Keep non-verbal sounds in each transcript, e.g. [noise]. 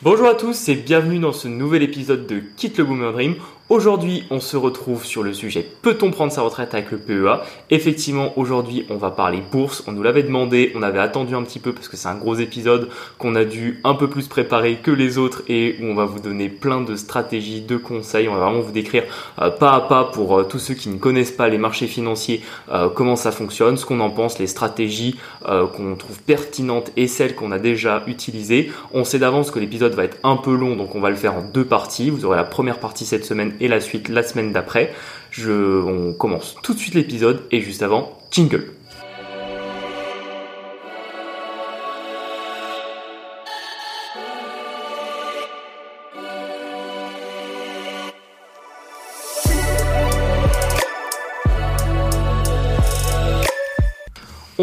Bonjour à tous et bienvenue dans ce nouvel épisode de Quitte le Boomer Dream. Aujourd'hui, on se retrouve sur le sujet peut-on prendre sa retraite avec le PEA Effectivement, aujourd'hui, on va parler bourse. On nous l'avait demandé, on avait attendu un petit peu parce que c'est un gros épisode qu'on a dû un peu plus préparer que les autres et où on va vous donner plein de stratégies, de conseils. On va vraiment vous décrire euh, pas à pas pour euh, tous ceux qui ne connaissent pas les marchés financiers euh, comment ça fonctionne, ce qu'on en pense, les stratégies qu'on trouve pertinentes et celles qu'on a déjà utilisées. On sait d'avance que l'épisode va être un peu long, donc on va le faire en deux parties. Vous aurez la première partie cette semaine et la suite la semaine d'après. Je, on commence tout de suite l'épisode et juste avant, jingle.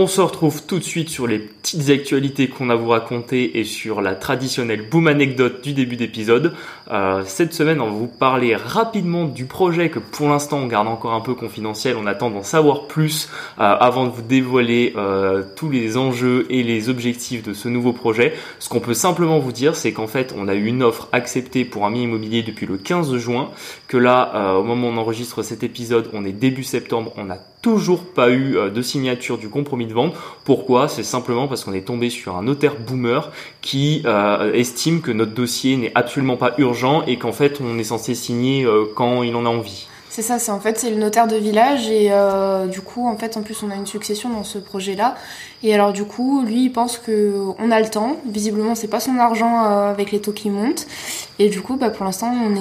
On se retrouve tout de suite sur les petites actualités qu'on a vous raconter et sur la traditionnelle boom anecdote du début d'épisode. Euh, cette semaine, on va vous parler rapidement du projet que pour l'instant on garde encore un peu confidentiel. On attend d'en savoir plus euh, avant de vous dévoiler euh, tous les enjeux et les objectifs de ce nouveau projet. Ce qu'on peut simplement vous dire, c'est qu'en fait, on a eu une offre acceptée pour un bien immobilier depuis le 15 juin. Que là, au moment où on enregistre cet épisode, on est début septembre, on a toujours pas eu de signature du compromis de vente. Pourquoi? C'est simplement parce qu'on est tombé sur un notaire boomer qui euh, estime que notre dossier n'est absolument pas urgent et qu'en fait on est censé signer euh, quand il en a envie. C'est ça, c'est en fait c'est le notaire de village et euh, du coup en fait en plus on a une succession dans ce projet là et alors du coup lui il pense que on a le temps, visiblement c'est pas son argent avec les taux qui montent et du coup bah, pour l'instant on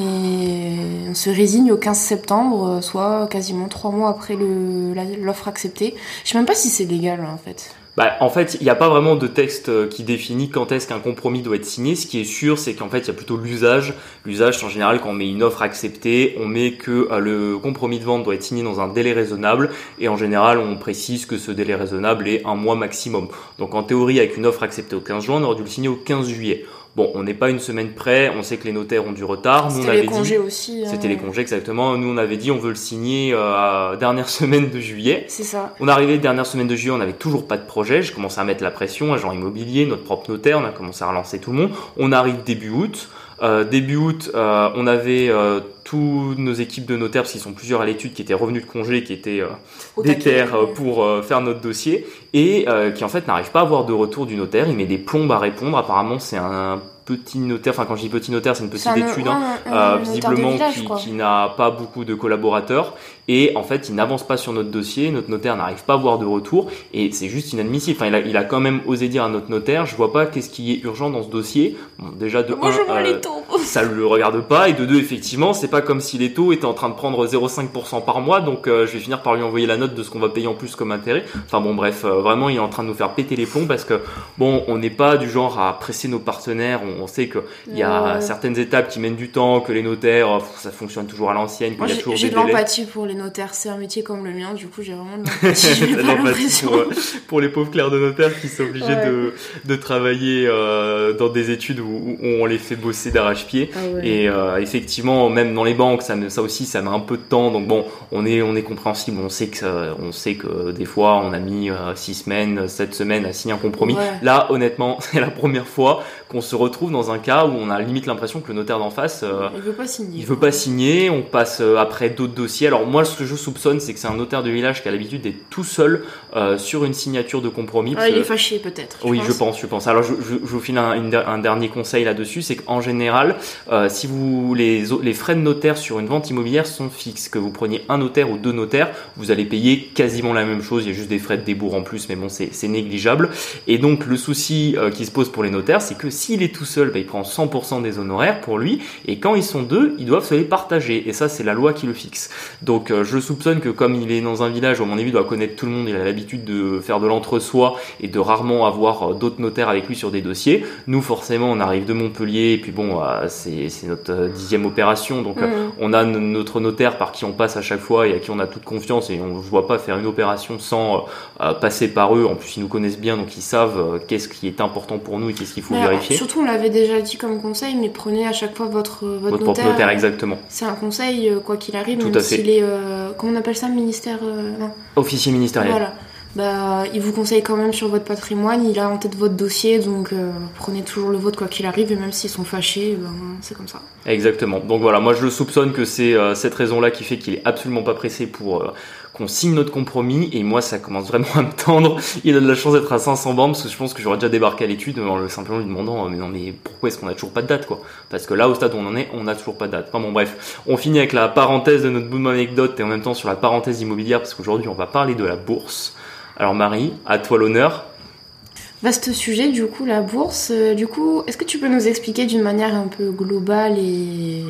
on se résigne au 15 septembre soit quasiment trois mois après l'offre acceptée. Je sais même pas si c'est légal en fait. Bah, en fait, il n'y a pas vraiment de texte euh, qui définit quand est-ce qu'un compromis doit être signé. Ce qui est sûr, c'est qu'en fait, il y a plutôt l'usage. L'usage, en général, quand on met une offre acceptée, on met que euh, le compromis de vente doit être signé dans un délai raisonnable. Et en général, on précise que ce délai raisonnable est un mois maximum. Donc, en théorie, avec une offre acceptée au 15 juin, on aurait dû le signer au 15 juillet. Bon, on n'est pas une semaine près, on sait que les notaires ont du retard. C'était les congés aussi. Hein. C'était les congés, exactement. Nous, on avait dit on veut le signer euh, dernière [laughs] semaine de juillet. C'est ça. On est arrivé dernière semaine de juillet, on n'avait toujours pas de projet. Je commençais à mettre la pression, agent immobilier, notre propre notaire, on a commencé à relancer tout le monde. On arrive début août. Euh, début août, euh, on avait euh, tous nos équipes de notaires, parce qu'ils sont plusieurs à l'étude, qui étaient revenus de congé, qui étaient des terres pour faire notre dossier, et qui en fait n'arrivent pas à avoir de retour du notaire. Il met des plombes à répondre. Apparemment, c'est un petit notaire, enfin quand je dis petit notaire, c'est une petite étude, hein, visiblement qui, qui n'a pas beaucoup de collaborateurs et en fait il n'avance pas sur notre dossier, notre notaire n'arrive pas à voir de retour et c'est juste inadmissible. Enfin il a, il a, quand même osé dire à notre notaire, je vois pas qu'est-ce qui est urgent dans ce dossier. Bon, déjà de Moi, un, euh, [laughs] ça le regarde pas et de deux effectivement c'est pas comme si les taux étaient en train de prendre 0,5% par mois donc euh, je vais finir par lui envoyer la note de ce qu'on va payer en plus comme intérêt. Enfin bon bref euh, vraiment il est en train de nous faire péter les plombs parce que bon on n'est pas du genre à presser nos partenaires. On, sait que il y a certaines étapes qui mènent du temps, que les notaires ça fonctionne toujours à l'ancienne. J'ai de l'empathie pour les notaire, c'est un métier comme le mien, du coup j'ai vraiment de [laughs] l'impression. pour, pour, les pauvres clercs de notaire qui sont obligés de, de, travailler euh, dans des études où, on les fait bosser d'arrache-pied. Ah Et euh, effectivement, même dans les banques, ça, ça aussi, ça met un peu de temps. Donc bon, on est, on est compréhensible. On sait que, on sait que des fois, on a mis 6 euh, semaines, 7 semaines à signer un compromis. Là, honnêtement, [laughs] c'est la première fois qu'on se retrouve dans un cas où on a limite l'impression que le notaire d'en face, il veut pas signer. Il veut pas signer. On passe après d'autres dossiers. Alors moi, ce que je soupçonne, c'est que c'est un notaire de village qui a l'habitude d'être tout seul euh, sur une signature de compromis. il est fâché peut-être. Oui, je pense, je pense. Alors, je, vous file un, dernier conseil là-dessus, c'est qu'en général, euh, si vous les, les frais de notaire sur une vente immobilière sont fixes, que vous preniez un notaire ou deux notaires, vous allez payer quasiment la même chose. Il y a juste des frais de débours en plus, mais bon, c'est négligeable. Et donc, le souci euh, qui se pose pour les notaires, c'est que s'il est tout seul, bah, il prend 100% des honoraires pour lui, et quand ils sont deux, ils doivent se les partager. Et ça, c'est la loi qui le fixe. Donc, je soupçonne que comme il est dans un village, où, à mon avis, il doit connaître tout le monde, il a l'habitude de faire de l'entre-soi et de rarement avoir euh, d'autres notaires avec lui sur des dossiers. Nous, forcément, on arrive de Montpellier, et puis bon, euh, c'est notre euh, dixième opération, donc mm. on a notre notaire par qui on passe à chaque fois et à qui on a toute confiance, et on ne voit pas faire une opération sans passer par eux. En plus, ils nous connaissent bien, donc ils savent qu'est-ce qui est important pour nous et qu'est-ce qu'il faut vérifier. Surtout, on l'avait déjà dit comme conseil, mais prenez à chaque fois votre, votre, votre notaire. exactement. C'est un conseil, quoi qu'il arrive, Tout même s'il est, comment on appelle ça, ministère Officier ministériel. Voilà. Bah, il vous conseille quand même sur votre patrimoine, il a en tête votre dossier, donc euh, prenez toujours le vôtre quoi qu'il arrive, et même s'ils sont fâchés, ben, c'est comme ça. Exactement. Donc voilà, moi je le soupçonne que c'est euh, cette raison-là qui fait qu'il est absolument pas pressé pour euh, qu'on signe notre compromis, et moi ça commence vraiment à me tendre. Il a de la chance d'être à 500 bornes, parce que je pense que j'aurais déjà débarqué à l'étude en le simplement lui demandant, mais non mais pourquoi est-ce qu'on a toujours pas de date quoi? Parce que là au stade où on en est, on a toujours pas de date. Enfin bon bref, on finit avec la parenthèse de notre bout anecdote et en même temps sur la parenthèse immobilière, parce qu'aujourd'hui on va parler de la bourse. Alors Marie, à toi l'honneur. Vaste sujet, du coup, la bourse. Euh, du coup, est-ce que tu peux nous expliquer d'une manière un peu globale et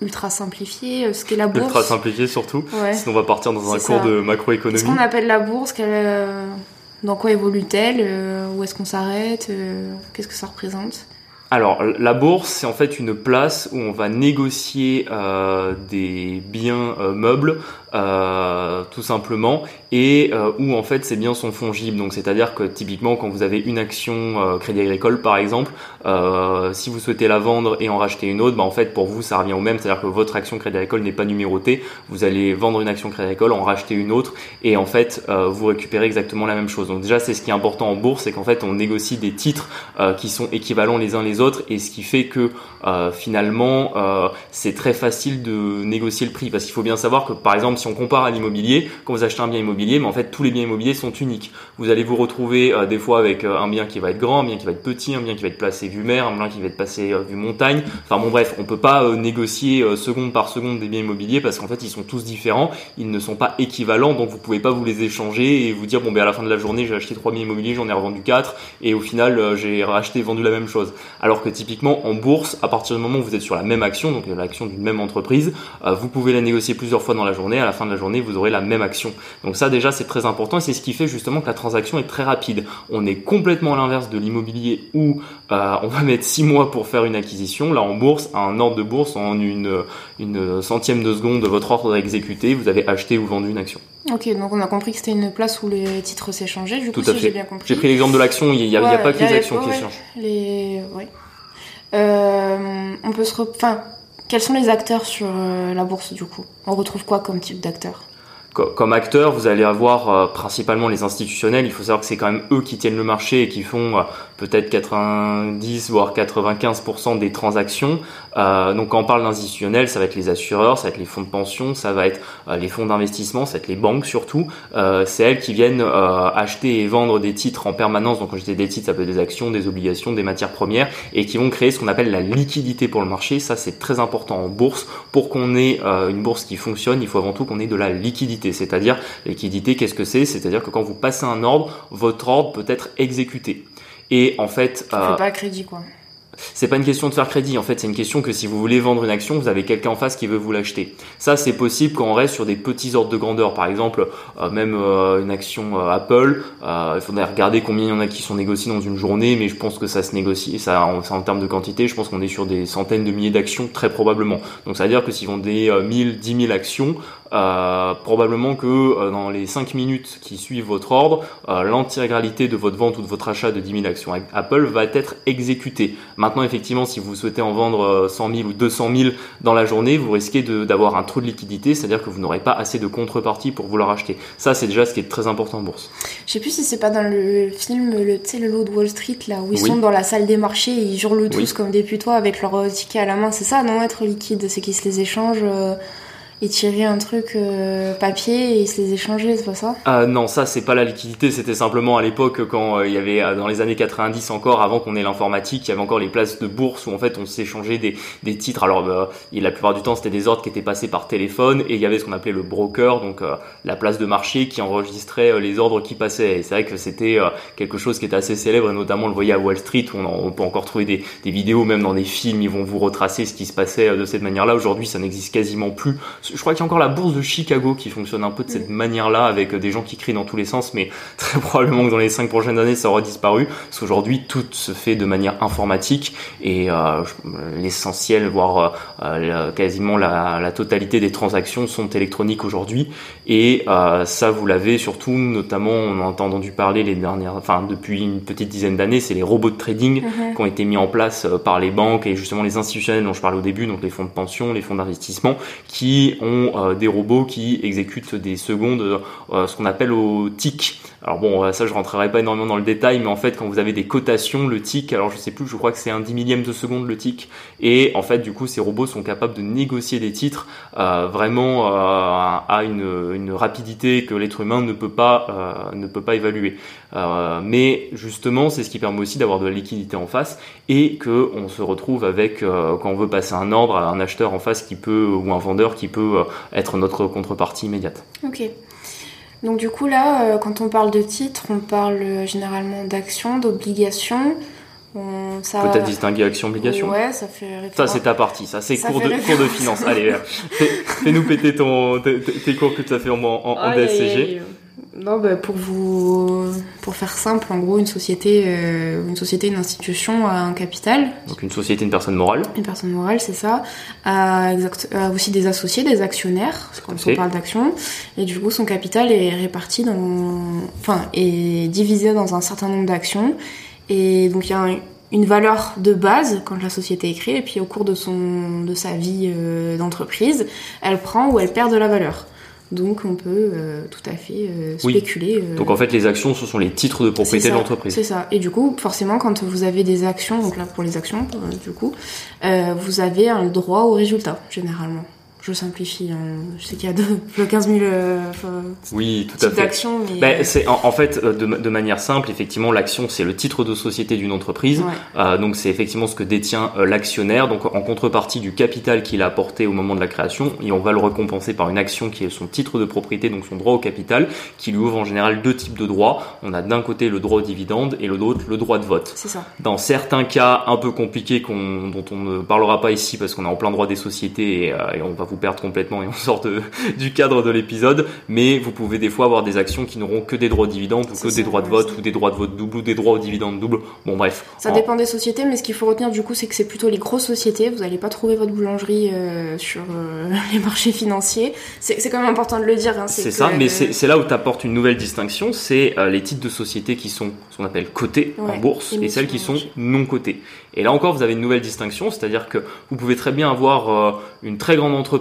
ultra simplifiée euh, ce qu'est la bourse? Ultra simplifiée surtout. Sinon, on va partir dans un cours de macroéconomie. Ce qu'on appelle la bourse, euh, dans quoi évolue-t-elle? Où est-ce qu'on s'arrête? Qu'est-ce que ça représente? Alors, la bourse, c'est en fait une place où on va négocier des biens meubles euh, tout simplement, et euh, où en fait ces biens sont fongibles. Donc c'est-à-dire que typiquement quand vous avez une action euh, Crédit Agricole par exemple, si vous souhaitez la vendre et en racheter une autre, bah, en fait pour vous ça revient au même, c'est-à-dire que votre action Crédit Agricole n'est pas numérotée, vous allez vendre une action Crédit Agricole, en racheter une autre, et en fait vous récupérez exactement la même chose. Donc déjà c'est ce qui est important en bourse, c'est qu'en fait on négocie des titres qui sont équivalents les uns les autres, et ce qui fait que finalement c'est très facile de négocier le prix, parce qu'il faut bien savoir que par exemple si on compare à l'immobilier, quand vous achetez un bien immobilier, mais en fait tous les biens immobiliers sont uniques. Vous allez vous retrouver euh, des fois avec euh, un bien qui va être grand, un bien qui va être petit, un bien qui va être placé vue mer, un bien qui va être placé euh, vue montagne. Enfin bon bref, on peut pas négocier seconde par seconde des biens immobiliers parce qu'en fait ils sont tous différents, ils ne sont pas équivalents, donc vous pouvez pas vous les échanger et vous dire bon ben à la fin de la journée j'ai acheté trois biens immobiliers, j'en ai revendu quatre et au final j'ai racheté vendu la même chose. Que typiquement en bourse, à partir du moment où vous êtes sur la même action, donc l'action d'une même entreprise, vous pouvez la négocier plusieurs fois dans la journée. À la fin de la journée, vous aurez la même action. Donc ça déjà c'est très important et c'est ce qui fait justement que la transaction est très rapide. On est complètement à l'inverse de l'immobilier où euh, on va mettre 6 mois pour faire une acquisition. Là en bourse, un ordre de bourse en une, une centième de seconde de votre ordre exécuté, vous avez acheté ou vendu une action. Ok, donc on a compris que c'était une place où les titres s'échangeaient. Du coup, Tout à j'ai bien compris. J'ai pris l'exemple de l'action. Il n'y a, pas que les actions qui s'échangent. Les... Euh, on peut se, enfin, quels sont les acteurs sur euh, la bourse du coup? On retrouve quoi comme type d'acteurs? Comme acteur, vous allez avoir euh, principalement les institutionnels. Il faut savoir que c'est quand même eux qui tiennent le marché et qui font euh, peut-être 90 voire 95% des transactions. Euh, donc quand on parle d'institutionnels, ça va être les assureurs, ça va être les fonds de pension, ça va être les fonds d'investissement, ça va être les banques surtout. c'est elles qui viennent acheter et vendre des titres en permanence. Donc quand je dis des titres, ça peut être des actions, des obligations, des matières premières et qui vont créer ce qu'on appelle la liquidité pour le marché. Ça c'est très important en bourse. Pour qu'on ait une bourse qui fonctionne, il faut avant tout qu'on ait de la liquidité c'est-à-dire, liquidité, qu'est-ce que c'est C'est-à-dire que quand vous passez un ordre, votre ordre peut être exécuté. Et en fait... Euh, pas crédit, quoi c'est pas une question de faire crédit. En fait, c'est une question que si vous voulez vendre une action, vous avez quelqu'un en face qui veut vous l'acheter. Ça, c'est possible quand on reste sur des petits ordres de grandeur. Par exemple, euh, même euh, une action euh, Apple, il faudrait regarder combien il y en a qui sont négociés dans une journée, mais je pense que ça se négocie. Ça, en, en termes de quantité, je pense qu'on est sur des centaines de milliers d'actions très probablement. Donc, ça veut dire que s'ils vendent des 1000, 10 000 actions, probablement que dans les 5 minutes qui suivent votre ordre, l'intégralité de votre vente ou de votre achat de 10 000 actions Apple va être exécutée. Maintenant, effectivement, si vous souhaitez en vendre 100 euh, 000 ou 200 000 dans la journée, vous risquez d'avoir un trou de liquidité, c'est-à-dire que vous n'aurez pas assez de contrepartie pour vouloir acheter. Ça, c'est déjà ce qui est très important en bourse. Je sais plus si c'est pas dans le film, le, tu sais, le lot de Wall Street, là, où ils sont dans la salle des marchés et ils hurlent tous comme des putois avec leur euh, ticket à la main. C'est ça, non, être liquide, c'est qu'ils se les échangent. Euh, et tirer un truc euh, papier et se les échanger, c'est pas ça? Ah non, ça c'est pas la liquidité, c'était simplement à l'époque quand euh, il y avait dans les années 90 encore, avant qu'on ait l'informatique, il y avait encore les places de bourse où en fait on s'échangeait des, des titres. Alors bah, la plupart du temps c'était des ordres qui étaient passés par téléphone et il y avait ce qu'on appelait le broker, donc la place de marché qui enregistrait les ordres qui passaient. Et c'est vrai que c'était quelque chose qui était assez célèbre et notamment on le voyait à Wall Street où on, on peut encore trouver des, des, vidéos, même dans des films, ils vont vous retracer ce qui se passait de cette manière-là. Aujourd'hui ça n'existe quasiment plus je crois qu'il y a encore la bourse de Chicago qui fonctionne un peu de cette mm. manière-là avec des gens qui crient dans tous les sens, mais [laughs] très probablement que dans les cinq prochaines années ça aura disparu parce qu'aujourd'hui tout se fait de manière informatique et euh, l'essentiel, voire euh, quasiment la, totalité des transactions sont électroniques aujourd'hui et euh, ça vous l'avez surtout, notamment on a entendu parler les dernières, enfin depuis une petite dizaine d'années, c'est les robots de trading mm-hmm. qui ont été mis en place par les banques et justement les institutionnels dont je parlais au début, donc les fonds de pension, les fonds d'investissement, qui ont euh, des robots qui exécutent des secondes, euh, ce qu'on appelle au tic. Alors bon, ça je rentrerai pas énormément dans le détail, mais en fait quand vous avez des cotations, le tic, alors je sais plus, je crois que c'est un dix millième de seconde le tic, et en fait du coup ces robots sont capables de négocier des titres euh, vraiment euh, à une, une, rapidité que l'être humain ne peut pas euh, ne peut pas évaluer. Euh, mais justement, c'est ce qui permet aussi d'avoir de la liquidité en face et que on se retrouve avec euh, quand on veut passer un ordre à un acheteur en face qui peut ou un vendeur qui peut être notre contrepartie immédiate. Ok. Donc du coup là, euh, quand on parle de titres, on parle euh, généralement d'actions, d'obligations. Peut-être distinguer action-obligation. Ouais, ça fait Ça, c'est ta partie. Ça, c'est cours, de, cours de finance. Allez, [laughs] fais-nous péter ton, tes, cours que tu as fait en, en, DSCG. Non, bah, pour vous, pour faire simple, en gros, une société, euh, une société, une institution a un capital. Donc une société, une personne morale. Une personne morale, c'est ça. A, exact, a aussi des associés, des actionnaires, quand on parle d'actions. Et du coup, son capital est réparti dans, enfin, est divisé dans un certain nombre d'actions. Et donc il y a une valeur de base quand la société est créée, et puis au cours de son, de sa vie euh, d'entreprise, elle prend ou elle perd de la valeur. Donc on peut euh, tout à fait euh, spéculer. Euh, donc en fait les actions ce sont les titres de propriété de l'entreprise. C'est ça. Et du coup forcément quand vous avez des actions, donc là pour les actions du coup, vous avez un droit au résultat généralement je simplifie. Hein. Je sais qu'il y a de, 15 000 euh, oui, tout fait. d'actions. Mais... Ben, c'est, en, fait, euh, de, de, manière simple, effectivement, l'action, c'est le titre de société d'une entreprise. Euh, donc, c'est effectivement ce que détient euh, l'actionnaire. Donc, en contrepartie du capital qu'il a apporté au moment de la création, et on va le récompenser par une action qui est son titre de propriété, donc son droit au capital, qui lui ouvre en général deux types de droits. On a d'un côté le droit au dividende et l'autre le droit de vote. C'est ça. Dans certains cas un peu compliqués qu'on, dont on ne parlera pas ici parce qu'on est en plein droit des sociétés et, et on va vous perdre complètement et on sort du cadre de l'épisode, mais vous pouvez des fois avoir des actions qui n'auront que des droits de dividendes ou que des droits de vote ou des droits de vote double ou des droits au dividende double. Bon bref. Ça dépend des sociétés, mais ce qu'il faut retenir du coup, c'est que c'est plutôt les grosses sociétés. Vous n'allez pas trouver votre boulangerie euh, sur euh, [laughs] les marchés financiers. C'est quand même important de le dire. Hein, c'est ça, mais c'est là où tu apportes une nouvelle distinction, c'est euh, les titres de sociétés qui sont ce qu'on appelle cotés en bourse et celles qui sont non cotées. Et là encore, vous avez une nouvelle distinction, c'est-à-dire que vous pouvez très bien avoir une très grande entreprise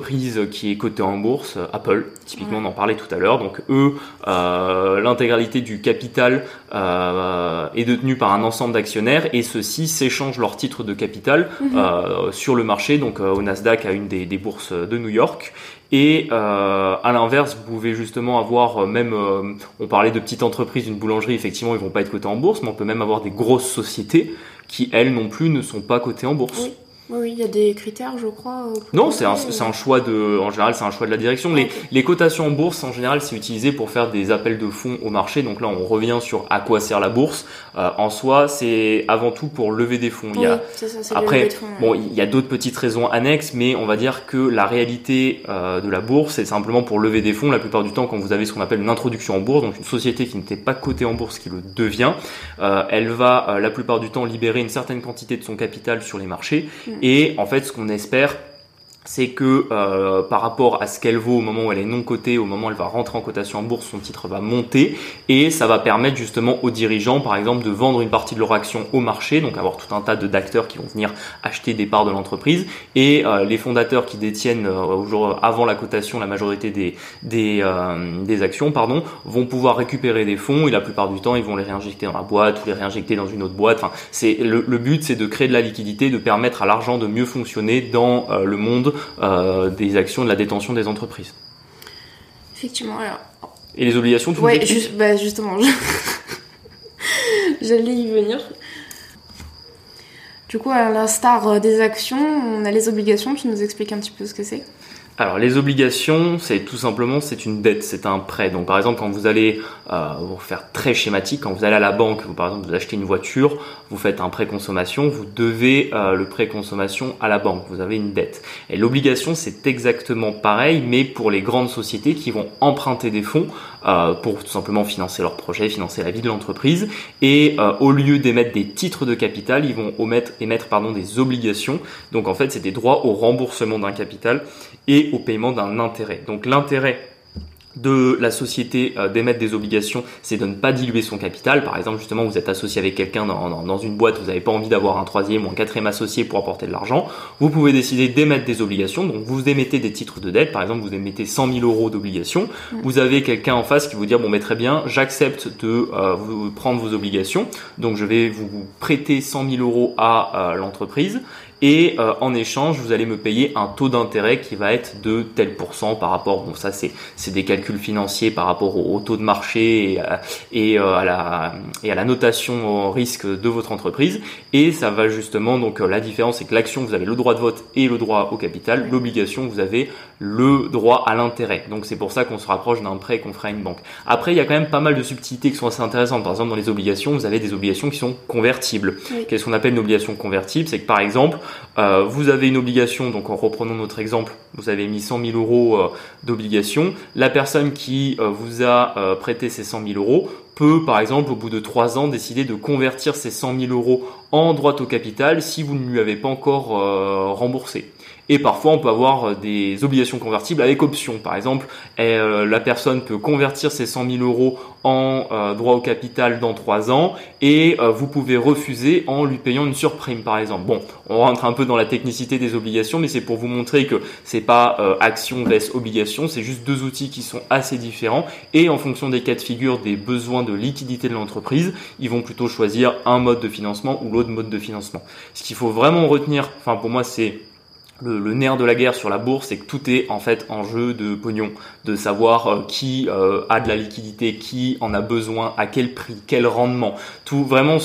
qui est cotée en bourse, Apple, typiquement on en parlait tout à l'heure, donc eux, euh, l'intégralité du capital euh, est détenue par un ensemble d'actionnaires et ceux-ci s'échangent leurs titres de capital mhm. euh, sur le marché, donc au Nasdaq à une des, des, bourses de New York. Et euh, à l'inverse, vous pouvez justement avoir même, on parlait de petites entreprises, une boulangerie, effectivement, ils vont pas être cotés en bourse, mais on peut même avoir des grosses sociétés qui, elles non plus, ne sont pas cotées en bourse. Oui, il y a des critères, je crois. Non, c'est un, un, choix de, en général, c'est un choix de la direction. Les, les cotations en bourse, en général, c'est utilisé pour faire des appels de fonds au marché. Donc là, on revient sur à quoi sert la bourse. Euh, en soi, c'est avant tout pour lever des fonds. il y a, ça, après, de fonds, bon, il y a d'autres petites raisons annexes, mais on va dire que la réalité euh, de la bourse, c'est simplement pour lever des fonds. La plupart du temps, quand vous avez ce qu'on appelle une introduction en bourse, donc une société qui n'était pas cotée en bourse, qui le devient, euh, elle va euh, la plupart du temps libérer une certaine quantité de son capital sur les marchés. Mm. Et en fait, ce on espère c'est que euh, par rapport à ce qu'elle vaut au moment où elle est non cotée, au moment où elle va rentrer en cotation en bourse, son titre va monter et ça va permettre justement aux dirigeants, par exemple, de vendre une partie de leur action au marché, donc avoir tout un tas d'acteurs qui vont venir acheter des parts de l'entreprise et euh, les fondateurs qui détiennent euh, avant la cotation la majorité des des, euh, des actions, pardon, vont pouvoir récupérer des fonds et la plupart du temps ils vont les réinjecter dans la boîte ou les réinjecter dans une autre boîte. Enfin, c'est le, le but, c'est de créer de la liquidité, de permettre à l'argent de mieux fonctionner dans le monde euh, des actions de la détention des entreprises. Effectivement, alors. Et les obligations, tout Ouais, bah, justement, [laughs] j'allais y venir. Du coup, à l'instar euh, des actions, on a les obligations. Tu nous expliques un petit peu ce que c'est alors les obligations, c'est tout simplement c'est une dette, c'est un prêt. Donc par exemple quand vous allez euh, faire très schématique, quand vous allez à la banque, vous, par exemple vous achetez une voiture, vous faites un prêt consommation, vous devez euh, le prêt consommation à la banque, vous avez une dette. Et l'obligation c'est exactement pareil, mais pour les grandes sociétés qui vont emprunter des fonds euh, pour tout simplement financer leur projet, financer la vie de l'entreprise. Et euh, au lieu d'émettre des titres de capital, ils vont émettre, émettre pardon des obligations. Donc en fait c'est des droits au remboursement d'un capital et au paiement d'un intérêt. Donc l'intérêt de la société euh, d'émettre des obligations, c'est de ne pas diluer son capital. Par exemple, justement, vous êtes associé avec quelqu'un dans, dans, une boîte, vous n'avez pas envie d'avoir un troisième ou un quatrième associé pour apporter de l'argent. Vous pouvez décider d'émettre des obligations. Donc, vous émettez des titres de dette. Par exemple, vous émettez 100 000 euros d'obligations. Vous avez quelqu'un en face qui vous dit, bon, mais très bien, j'accepte de euh, vous prendre vos obligations. Donc, je vais vous prêter 100 000 euros à euh, l'entreprise et euh, en échange vous allez me payer un taux d'intérêt qui va être de tel pourcent par rapport bon ça c'est c'est des calculs financiers par rapport au, taux de marché et, à, et euh, à la et à la notation au risque de votre entreprise. Et ça va justement donc euh, la différence c'est que l'action vous avez le droit de vote et le droit au capital. L'obligation vous avez le droit à l'intérêt. Donc c'est pour ça qu'on se rapproche d'un prêt qu'on ferait à une banque. Après il y a quand même pas mal de subtilités qui sont assez intéressantes. Par exemple dans les obligations vous avez des obligations qui sont convertibles. Qu'est-ce qu'on appelle une obligation convertible? C'est que par exemple euh, vous avez une obligation, donc en reprenant notre exemple, vous avez mis 100 000 euros euh, d'obligation. La personne qui euh, vous a prêté ces 100 000 euros peut, par exemple, au bout de 3 ans, décider de convertir ces 100 000 euros en droit au capital si vous ne lui avez pas encore remboursé. Et parfois, on peut avoir euh, des obligations convertibles avec option. Par exemple, euh, la personne peut convertir ses 100 000 euros en euh, droit au capital dans 3 ans et vous pouvez refuser en lui payant une surprime, par exemple. Bon, on rentre un peu dans la technicité des obligations, mais c'est pour vous montrer que c'est pas action vs obligation, c'est juste deux outils qui sont assez différents et en fonction des cas de figure, des besoins de liquidité de l'entreprise, ils vont plutôt choisir un mode de financement ou l'autre mode de financement. Ce qu'il faut vraiment retenir, enfin pour moi c'est le, nerf de la guerre sur la bourse, c'est que tout est en fait en jeu de pognon, de savoir euh, qui euh, a de la liquidité, qui en a besoin, à quel prix, quel rendement. Tout vraiment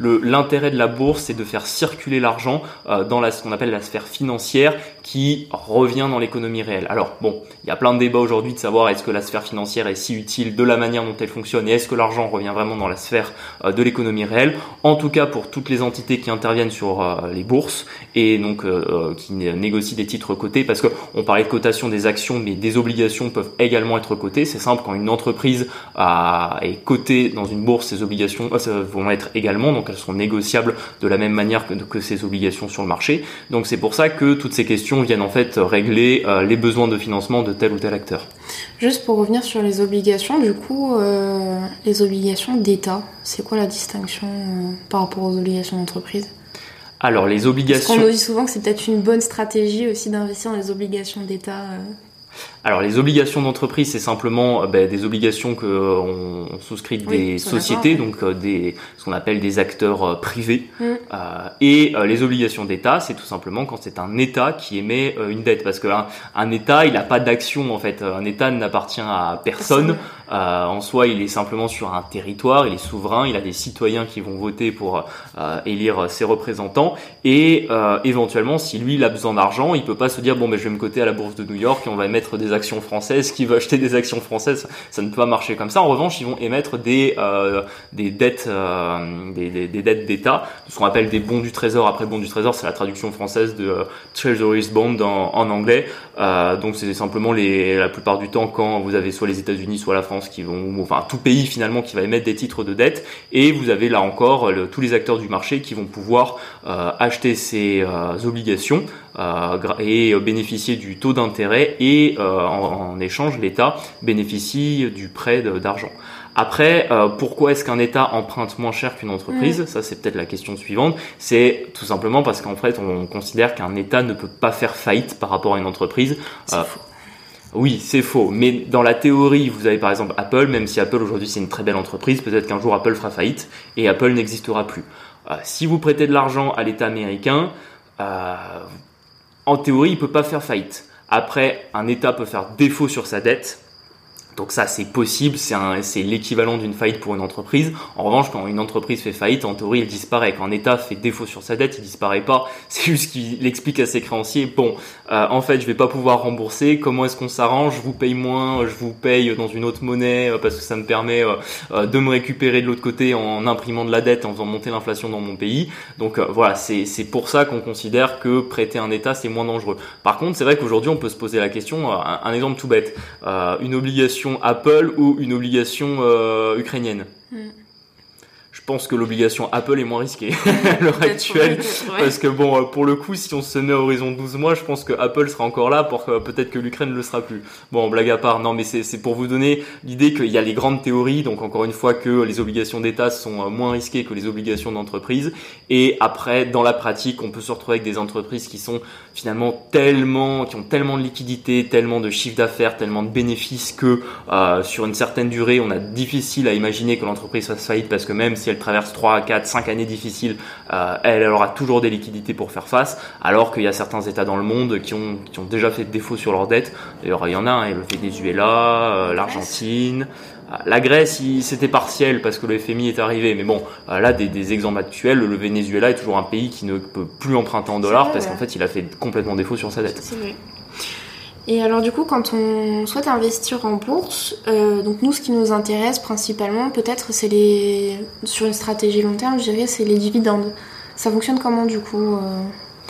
l'intérêt de la bourse, c'est de faire circuler l'argent euh, dans la, ce qu'on appelle la sphère financière, qui revient dans l'économie réelle. Alors bon, il y a plein de débats aujourd'hui de savoir est-ce que la sphère financière est si utile de la manière dont elle fonctionne et est-ce que l'argent revient vraiment dans la sphère de l'économie réelle. En tout cas, pour toutes les entités qui interviennent sur les bourses et donc qui négocie des titres cotés parce que on parlait de cotation des actions, mais des obligations peuvent également être cotées. C'est simple, quand une entreprise a, est cotée dans une bourse, ses obligations euh, vont être également, donc elles sont négociables de la même manière que, que ces obligations sur le marché. Donc c'est pour ça que toutes ces questions viennent en fait régler euh, les besoins de financement de tel ou tel acteur. Juste pour revenir sur les obligations, du coup, euh, les obligations d'État, c'est quoi la distinction par rapport aux obligations d'entreprise? Alors les obligations. Parce qu'on nous dit souvent que c'est peut-être une bonne stratégie aussi d'investir dans les obligations d'État. Euh. Alors les obligations d'entreprise, c'est simplement euh, ben, des obligations que euh, on, souscrit des sociétés, donc euh, des ce qu'on appelle des acteurs privés. Mm. et les obligations d'État, c'est tout simplement quand c'est un État qui émet une dette, parce qu'un un État, il n'a pas d'action en fait. Un État n'appartient à personne. en soi, il est simplement sur un territoire, il est souverain, il a des citoyens qui vont voter pour élire ses représentants. Et éventuellement, si lui il a besoin d'argent, il peut pas se dire bon ben je vais me coter à la bourse de New York et on va émettre des actions françaises, qui veut acheter des actions françaises, ça ne peut pas marcher comme ça. En revanche, ils vont émettre des euh, des dettes euh, des, des, des, dettes d'État, ce qu'on appelle des bons du trésor. Après bons du trésor, c'est la traduction française de euh, Treasury's Bond en, en anglais. Euh, donc c'est simplement les la plupart du temps quand vous avez soit les États-Unis, soit la France qui vont, enfin tout pays finalement qui va émettre des titres de dette, et vous avez là encore tous les acteurs du marché qui vont pouvoir euh, acheter ces obligations et bénéficier du taux d'intérêt et en, échange, l'État bénéficie du prêt d'argent. Après, euh, pourquoi est-ce qu'un État emprunte moins cher qu'une entreprise? Ça, c'est peut-être la question suivante. C'est tout simplement parce qu'en fait, on considère qu'un État ne peut pas faire faillite par rapport à une entreprise. Euh, faux. Oui, c'est faux. Mais dans la théorie, vous avez par exemple Apple, même si Apple aujourd'hui c'est une très belle entreprise, peut-être qu'un jour Apple fera faillite et Apple n'existera plus. Euh, si vous prêtez de l'argent à l'État américain, en théorie, il peut pas faire faillite. Après, un État peut faire défaut sur sa dette donc ça, c'est possible, c'est l'équivalent d'une faillite pour une entreprise. En revanche, quand une entreprise fait faillite, en théorie, elle disparaît. Quand un État fait défaut sur sa dette, il disparaît pas. [laughs] C'est juste qu'il explique à ses créanciers, bon, euh, en fait, je vais pas pouvoir rembourser. Comment est-ce qu'on s'arrange? Je vous paye moins, je vous paye dans une autre monnaie euh, parce que ça me permet euh, de me récupérer de l'autre côté en imprimant de la dette, en faisant monter l'inflation dans mon pays. Donc voilà, c'est pour ça qu'on considère que prêter un État, c'est moins dangereux. Par contre, c'est vrai qu'aujourd'hui, on peut se poser la question, un, un exemple tout bête, une obligation Apple ou une obligation euh, ukrainienne. Hmm. Je pense que l'obligation Apple est moins risquée [laughs] à l'heure actuelle. Parce que bon, euh, pour le coup, si on se met à horizon 12 mois, je pense que Apple sera encore là pour que peut-être que l'Ukraine ne le sera plus. Bon, blague à part, non, mais c'est pour vous donner l'idée qu'il y a les grandes théories, donc encore une fois que les obligations d'État sont euh, moins risquées que les obligations d'entreprise. Et après, dans la pratique, on peut se retrouver avec des entreprises qui sont finalement tellement, qui ont tellement de liquidités, tellement de chiffre d'affaires, tellement de bénéfices que euh, sur une certaine durée, on a difficile à imaginer que l'entreprise fasse faillite parce que même si elle traverse 3, 4, 5 années difficiles, euh, elle, aura toujours des liquidités pour faire face, alors qu'il y a certains États dans le monde qui ont, qui ont déjà fait défaut sur leurs dettes. D'ailleurs, il y en a, hein, le Venezuela, euh, l'Argentine. Euh, la Grèce, c'était partiel parce que le FMI est arrivé, mais bon, là, des, des, exemples actuels, le Venezuela est toujours un pays qui ne peut plus emprunter en dollars parce qu'en fait, il a fait complètement défaut sur sa dette. Et alors du coup, quand on souhaite investir en bourse, euh, donc nous, ce qui nous intéresse principalement, peut-être, c'est les sur une stratégie long terme, je dirais, c'est les dividendes. Ça fonctionne comment du coup, euh,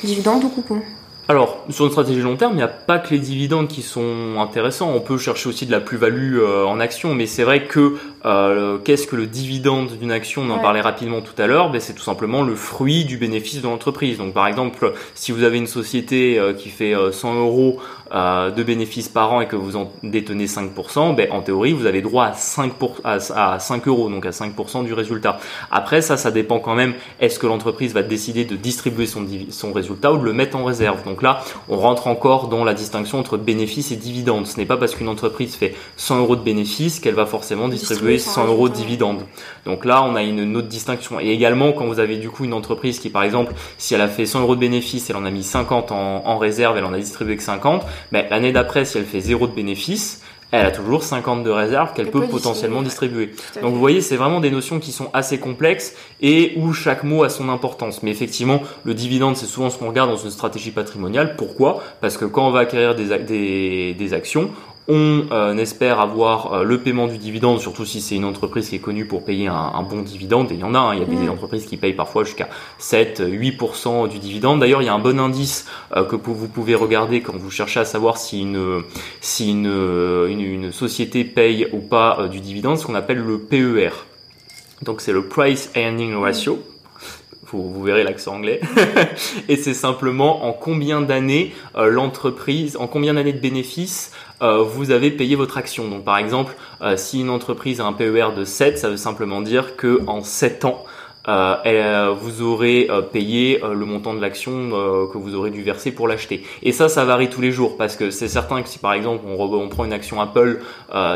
dividendes ou coupons? Alors, sur une stratégie long terme, il n'y a pas que les dividendes qui sont intéressants. On peut chercher aussi de la plus-value euh, en action, mais c'est vrai que euh, qu'est-ce que le dividende d'une action? On en parlait rapidement tout à l'heure. Ben, c'est tout simplement le fruit du bénéfice de l'entreprise. Donc, par exemple, si vous avez une société euh, qui fait 100 euros de bénéfices par an et que vous en détenez 5%, ben, en théorie, vous avez droit à 5, à, 5 euros, donc à 5% du résultat. Après, ça, ça dépend quand même. Est-ce que l'entreprise va décider de distribuer son, son résultat ou de le mettre en réserve Donc là, on rentre encore dans la distinction entre bénéfices et dividendes. Ce n'est pas parce qu'une entreprise fait 100 euros de bénéfices qu'elle va forcément distribuer 100 euros de dividendes. Donc là, on a une, autre distinction. Et également, quand vous avez du coup une entreprise qui, par exemple, si elle a fait 100 euros de bénéfices, elle en a mis 50 en, réserve, elle en a distribué que 50, mais l'année d'après, si elle fait 0 de bénéfices, elle a toujours 50 de réserve qu'elle peut, potentiellement distribuer. Donc vous voyez, c'est vraiment des notions qui sont assez complexes et où chaque mot a son importance. Mais effectivement, le dividende, c'est souvent ce qu'on regarde dans une stratégie patrimoniale. Pourquoi? Parce que quand on va acquérir des, des, des actions, on euh, espère avoir euh, le paiement du dividende, surtout si c'est une entreprise qui est connue pour payer un, bon dividende. Et il y en a, hein, il y a des mm. entreprises qui payent parfois jusqu'à 7-8% du dividende. D'ailleurs, il y a un bon indice euh, que vous pouvez regarder quand vous cherchez à savoir si une, si une, une, société paye ou pas du dividende, ce qu'on appelle le PER. Donc c'est le Price Earning Ratio. Vous, verrez l'accent anglais. [laughs] et c'est simplement en combien d'années l'entreprise, en combien d'années de bénéfices euh, vous avez payé votre action. Donc par exemple, euh, si une entreprise a un PER de 7, ça veut simplement dire que en 7 ans, euh, vous aurez payé le montant de l'action que vous aurez dû verser pour l'acheter. Et ça, ça varie tous les jours parce que c'est certain que si par exemple on, on prend une action Apple,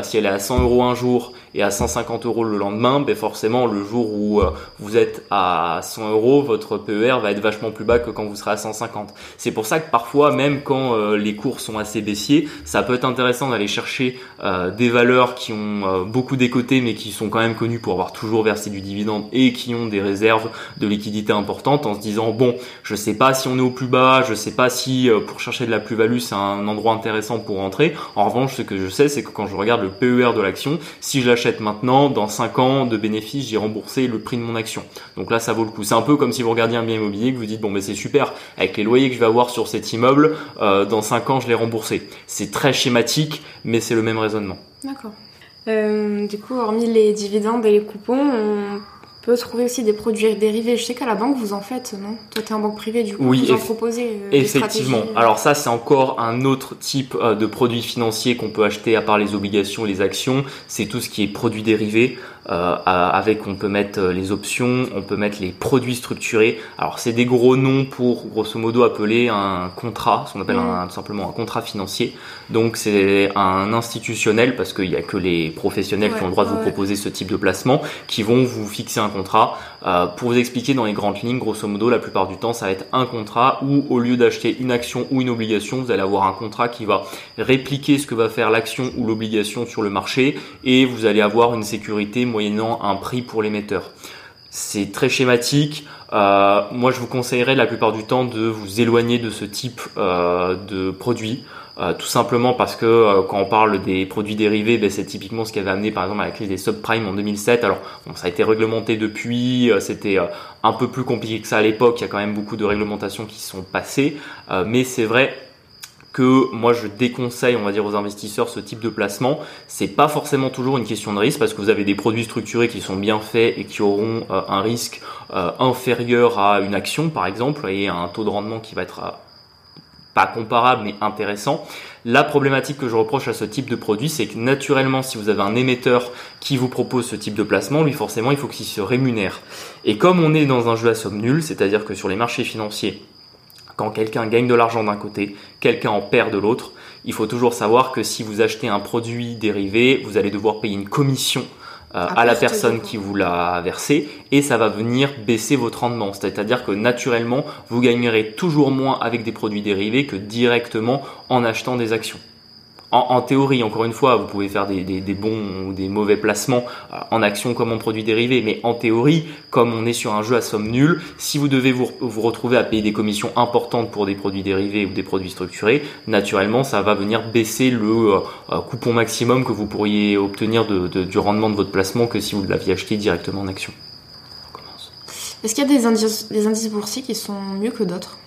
si elle est à 100 euros un jour et à 150 euros le lendemain, ben forcément le jour où euh, vous êtes à 100 euros, votre PER va être vachement plus bas que quand vous serez à 150. C'est pour ça que parfois, même quand euh, les cours sont assez baissiers, ça peut être intéressant d'aller chercher euh, des valeurs qui ont beaucoup d'écotés mais qui sont quand même connues pour avoir toujours versé du dividende et qui ont des réserves de liquidité importantes en se disant bon, je sais pas si on est au plus bas, je sais pas si pour chercher de la plus-value c'est un endroit intéressant pour rentrer. En revanche, ce que je sais, c'est que quand je regarde le PER de l'action, si je l'achète maintenant, dans 5 ans de bénéfices, j'ai remboursé le prix de mon action. Donc là, ça vaut le coup. C'est un peu comme si vous regardiez un bien immobilier, que vous dites, bon, ben c'est super, avec les loyers que je vais avoir sur cet immeuble, euh, dans 5 ans, je l'ai remboursé. C'est très schématique, mais c'est le même raisonnement. D'accord. Euh, du coup, hormis les dividendes et les coupons, on peut trouver aussi des produits dérivés. Je sais qu'à la banque, vous en faites, non? Toi, tu es en banque privée, du coup, oui, vous en proposez euh, Effectivement. Alors ça, c'est encore un autre type de produit financier qu'on peut acheter à part les obligations et les actions. C'est tout ce qui est produits dérivés. Euh, avec on peut mettre euh, les options, on peut mettre les produits structurés. Alors c'est des gros noms pour grosso modo appeler un contrat, ce qu'on appelle un, tout simplement un contrat financier. Donc c'est un institutionnel parce qu'il n'y a que les professionnels qui ont le droit de vous proposer ce type de placement qui vont vous fixer un contrat. Euh, pour vous expliquer dans les grandes lignes, grosso modo, la plupart du temps, ça va être un contrat où au lieu d'acheter une action ou une obligation, vous allez avoir un contrat qui va répliquer ce que va faire l'action ou l'obligation sur le marché et vous allez avoir une sécurité moyennant un prix pour l'émetteur. C'est très schématique. Euh, moi, je vous conseillerais la plupart du temps de vous éloigner de ce type euh, de produit. Euh, tout simplement parce que euh, quand on parle des produits dérivés, ben, c'est typiquement ce qui avait amené par exemple à la crise des subprimes en 2007. Alors ça a été réglementé depuis, euh, c'était un peu plus compliqué que ça à l'époque, il y a quand même beaucoup de réglementations qui sont passées, mais c'est vrai que moi je déconseille, on va dire aux investisseurs ce type de placement. C'est pas forcément toujours une question de risque parce que vous avez des produits structurés qui sont bien faits et qui auront un risque inférieur à une action par exemple et un taux de rendement qui va être pas comparable mais intéressant. La problématique que je reproche à ce type de produit, c'est que naturellement, si vous avez un émetteur qui vous propose ce type de placement, lui forcément, il faut qu'il se rémunère. Et comme on est dans un jeu à somme nulle, c'est-à-dire que sur les marchés financiers, quand quelqu'un gagne de l'argent d'un côté, quelqu'un en perd de l'autre, il faut toujours savoir que si vous achetez un produit dérivé, vous allez devoir payer une commission à, la personne qui vous l'a versé et ça va venir baisser votre rendement. C'est-à-dire que naturellement, vous gagnerez toujours moins avec des produits dérivés que directement en achetant des actions en, théorie, encore une fois, vous pouvez faire des, bons ou des mauvais placements euh, en action comme en produits dérivés, mais en théorie, comme on est sur un jeu à somme nulle, si vous devez vous, retrouver à payer des commissions importantes pour des produits dérivés ou des produits structurés, naturellement, ça va venir baisser le euh, euh, coupon maximum que vous pourriez obtenir du rendement de votre placement que si vous l'aviez acheté directement en action. Est-ce qu'il y a des indices, des indices boursiers qui sont mieux que d'autres?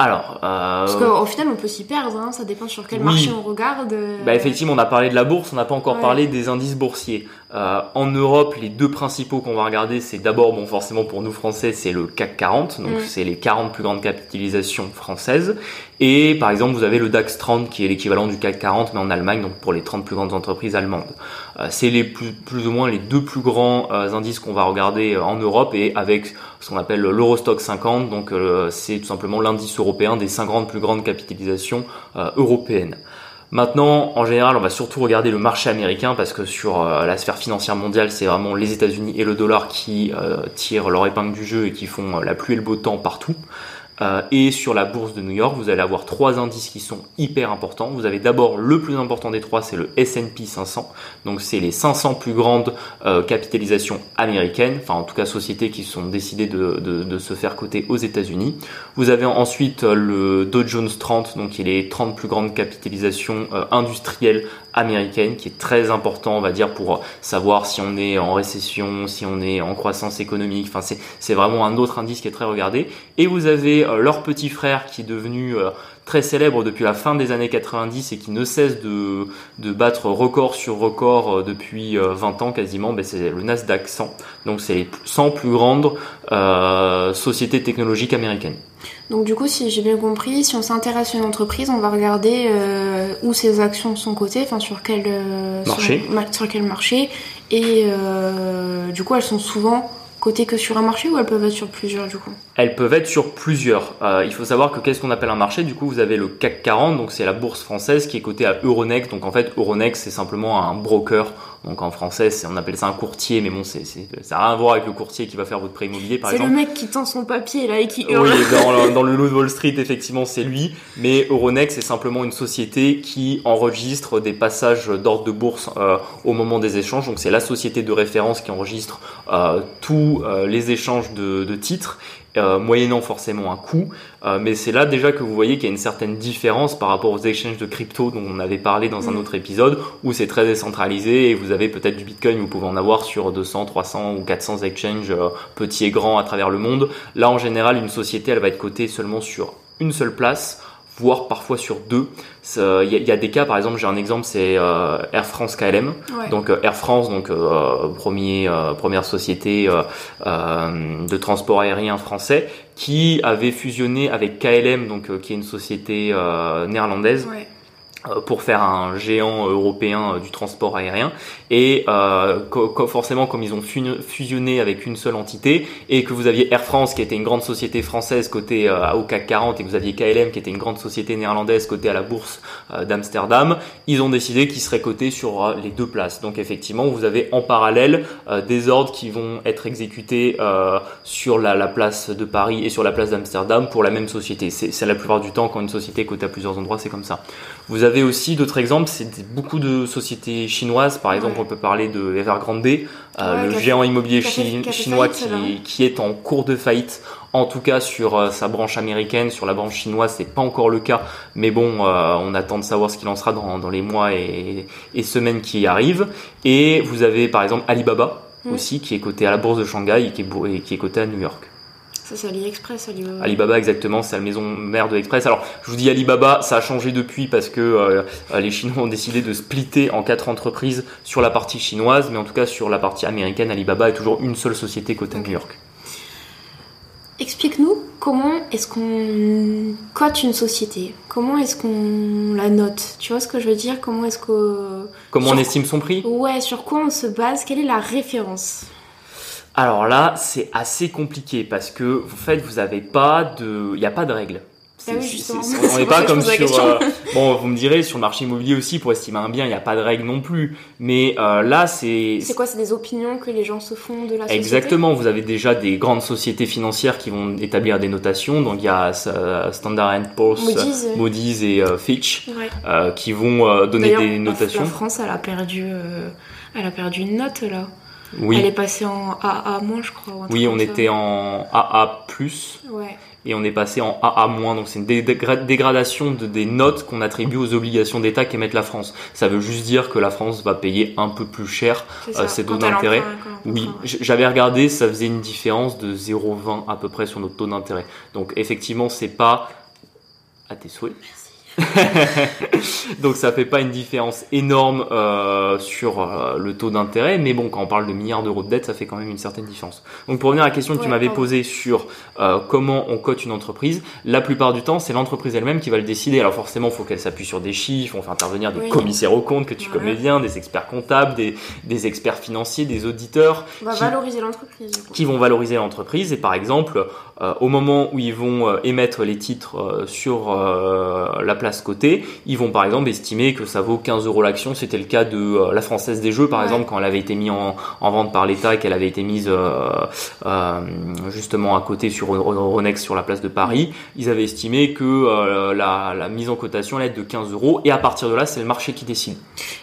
Alors, euh... parce qu'au final, on peut s'y perdre. Hein, ça dépend sur quel marché on regarde. Bah effectivement, on a parlé de la bourse, on n'a pas encore parlé des indices boursiers. Euh, en Europe, les deux principaux qu'on va regarder, c'est d'abord, bon, forcément pour nous Français, c'est le CAC 40, donc mm. c'est les 40 plus grandes capitalisations françaises. Et par exemple, vous avez le DAX 30 qui est l'équivalent du CAC 40 mais en Allemagne, donc pour les 30 plus grandes entreprises allemandes. Euh, c'est les plus, plus ou moins les deux plus grands euh, indices qu'on va regarder en Europe et avec ce qu'on appelle l'Eurostock 50, donc c'est tout simplement l'indice européen des 50 plus grandes capitalisations européennes. Maintenant, en général, on va surtout regarder le marché américain parce que sur euh, la sphère financière mondiale, c'est vraiment les États-Unis et le dollar qui euh, tirent leur épingle du jeu et qui font euh, la pluie et le beau temps partout. Euh, et sur la bourse de New York, vous allez avoir trois indices qui sont hyper importants. Vous avez d'abord le plus important des trois, c'est le S&P 500. Donc c'est les 500 plus grandes euh, capitalisations américaines, enfin en tout cas sociétés qui sont décidées de, se faire coter aux États-Unis. Vous avez ensuite euh, le Dow Jones 30, donc qui est les 30 plus grandes capitalisations industrielles américaines, qui est très important, on va dire, pour savoir si on est en récession, si on est en croissance économique. Enfin c'est vraiment un autre indice qui est très regardé. Et vous avez euh, leur petit frère qui est devenu euh, très célèbre depuis la fin des années 90 et qui ne cesse de, de battre record sur record euh, depuis 20 ans quasiment, ben c'est le Nasdaq 100. Donc c'est les 100 plus grandes euh, sociétés technologiques américaines. Donc du coup, si j'ai bien compris, si on s'intéresse à une entreprise, on va regarder où ses actions sont cotées, enfin sur quel marché, sur, quel marché, et du coup elles sont souvent côté que sur un marché ou elles peuvent être sur plusieurs du coup? Elles peuvent être sur plusieurs. Euh, il faut savoir que qu'est-ce qu'on appelle un marché? Du coup, vous avez le CAC 40, donc c'est la bourse française qui est cotée à Euronext. Donc en fait, Euronext c'est simplement un broker donc en français, on appelle ça un courtier, mais bon, c'est, ça n'a rien à voir avec le courtier qui va faire votre prêt immobilier, par exemple. C'est le mec qui tend son papier là et qui hurle. Oui, dans, dans le [laughs] lot de Wall Street, effectivement, c'est lui. Mais Euronext, c'est simplement une société qui enregistre des passages d'ordre de bourse euh, au moment des échanges. Donc c'est la société de référence qui enregistre euh, tous euh, les échanges de, de titres euh, moyennant forcément un coût. Euh, mais c'est là déjà que vous voyez qu'il y a une certaine différence par rapport aux exchanges de crypto dont on avait parlé dans un mm. autre épisode, où c'est très décentralisé et vous avez peut-être du Bitcoin, vous pouvez en avoir sur 200, 300 ou 400 exchanges euh, petits et grands à travers le monde. Là, en général, une société, elle va être cotée seulement sur une seule place voire parfois sur deux. Il y, a des cas, par exemple, j'ai un exemple, c'est euh, Air France KLM. Donc euh, Air France, donc euh, premier, première société de transport aérien français, qui avait fusionné avec KLM, donc qui est une société néerlandaise. Pour faire un géant européen euh, du transport aérien. Et euh, forcément comme ils ont fusionné avec une seule entité et que vous aviez Air France qui était une grande société française côté euh, au CAC 40 et que vous aviez KLM qui était une grande société néerlandaise côté à la bourse d'Amsterdam ils ont décidé qu'ils seraient cotés sur les deux places. Donc effectivement vous avez en parallèle des ordres qui vont être exécutés sur la, place de Paris et sur la place d'Amsterdam pour la même société. C'est la plupart du temps quand une société est cotée à plusieurs endroits c'est comme ça vous avez aussi d'autres exemples, c'est beaucoup de sociétés chinoises, par exemple on peut parler de Evergrande, euh, le géant immobilier chinois qui, qui, est en cours de faillite, en tout cas sur euh, sa branche américaine, sur la branche chinoise c'est pas encore le cas, mais bon euh, on attend de savoir ce qu'il en sera dans, dans les mois et, et, semaines qui arrivent. Et vous avez par exemple Alibaba aussi qui est coté à la bourse de Shanghai et qui est, et qui est coté à New York. Ça, c'est AliExpress, Alibaba. Alibaba, exactement, c'est la maison mère de Express. Alors, je vous dis Alibaba, ça a changé depuis parce que euh, les Chinois ont décidé de splitter en quatre entreprises sur la partie chinoise, mais en tout cas sur la partie américaine, Alibaba est toujours une seule société côté New York. Explique-nous comment est-ce qu'on cote une société. Comment est-ce qu'on la note? Tu vois ce que je veux dire? Comment est-ce que... Comment on estime son prix? Ouais, sur quoi on se base? Quelle est la référence? Alors là, c'est assez compliqué parce que en fait, vous avez pas de, il n'y a pas de règles. Ah oui, [laughs] on n'est pas comme sur. Euh, bon, vous me direz sur le marché immobilier aussi pour estimer un bien, il n'y a pas de règles non plus. Mais euh, là, c'est. C'est quoi C'est des opinions que les gens se font de la société? Exactement. Vous avez déjà des grandes sociétés financières qui vont établir des notations. Donc il y a euh, Standard Poor's, Moody's, et Fitch qui vont donner des notations. La France, elle a perdu, elle a perdu une note là. Oui. Elle est passée en AA-, je crois. Oui, on était en AA+. Ouais. Et on est passé en AA-, donc c'est une dégradation de, des notes qu'on attribue aux obligations d'État qu'émet la France. Ça veut juste dire que la France va payer un peu plus cher euh, ses taux d'intérêt. Oui, j'avais regardé, ça faisait une différence de 0,20 à peu près sur notre taux d'intérêt. Donc effectivement, c'est pas à tes souhaits. [laughs] Donc ça fait pas une différence énorme euh, sur euh, le taux d'intérêt, mais bon, quand on parle de milliards d'euros de dette, ça fait quand même une certaine différence. Donc pour revenir à la question que tu m'avais posée sur euh, comment on cote une entreprise, la plupart du temps, c'est l'entreprise elle-même qui va le décider. Alors forcément, il faut qu'elle s'appuie sur des chiffres, on fait intervenir des commissaires aux comptes que tu connais bien, des experts comptables, des, des experts financiers, des auditeurs. On va valoriser l'entreprise. Qui vont valoriser l'entreprise et par exemple, au moment où ils vont émettre les titres sur la plateforme côté, ils vont par exemple estimer que ça vaut 15 euros l'action. C'était le cas de euh, la Française des Jeux, par exemple, quand elle avait été mise en, vente par l'État et qu'elle avait été mise euh, euh, justement à côté sur Euronext sur la place de Paris. Ils avaient estimé que la, mise en cotation allait être de 15 euros et à partir de là, c'est le marché qui décide.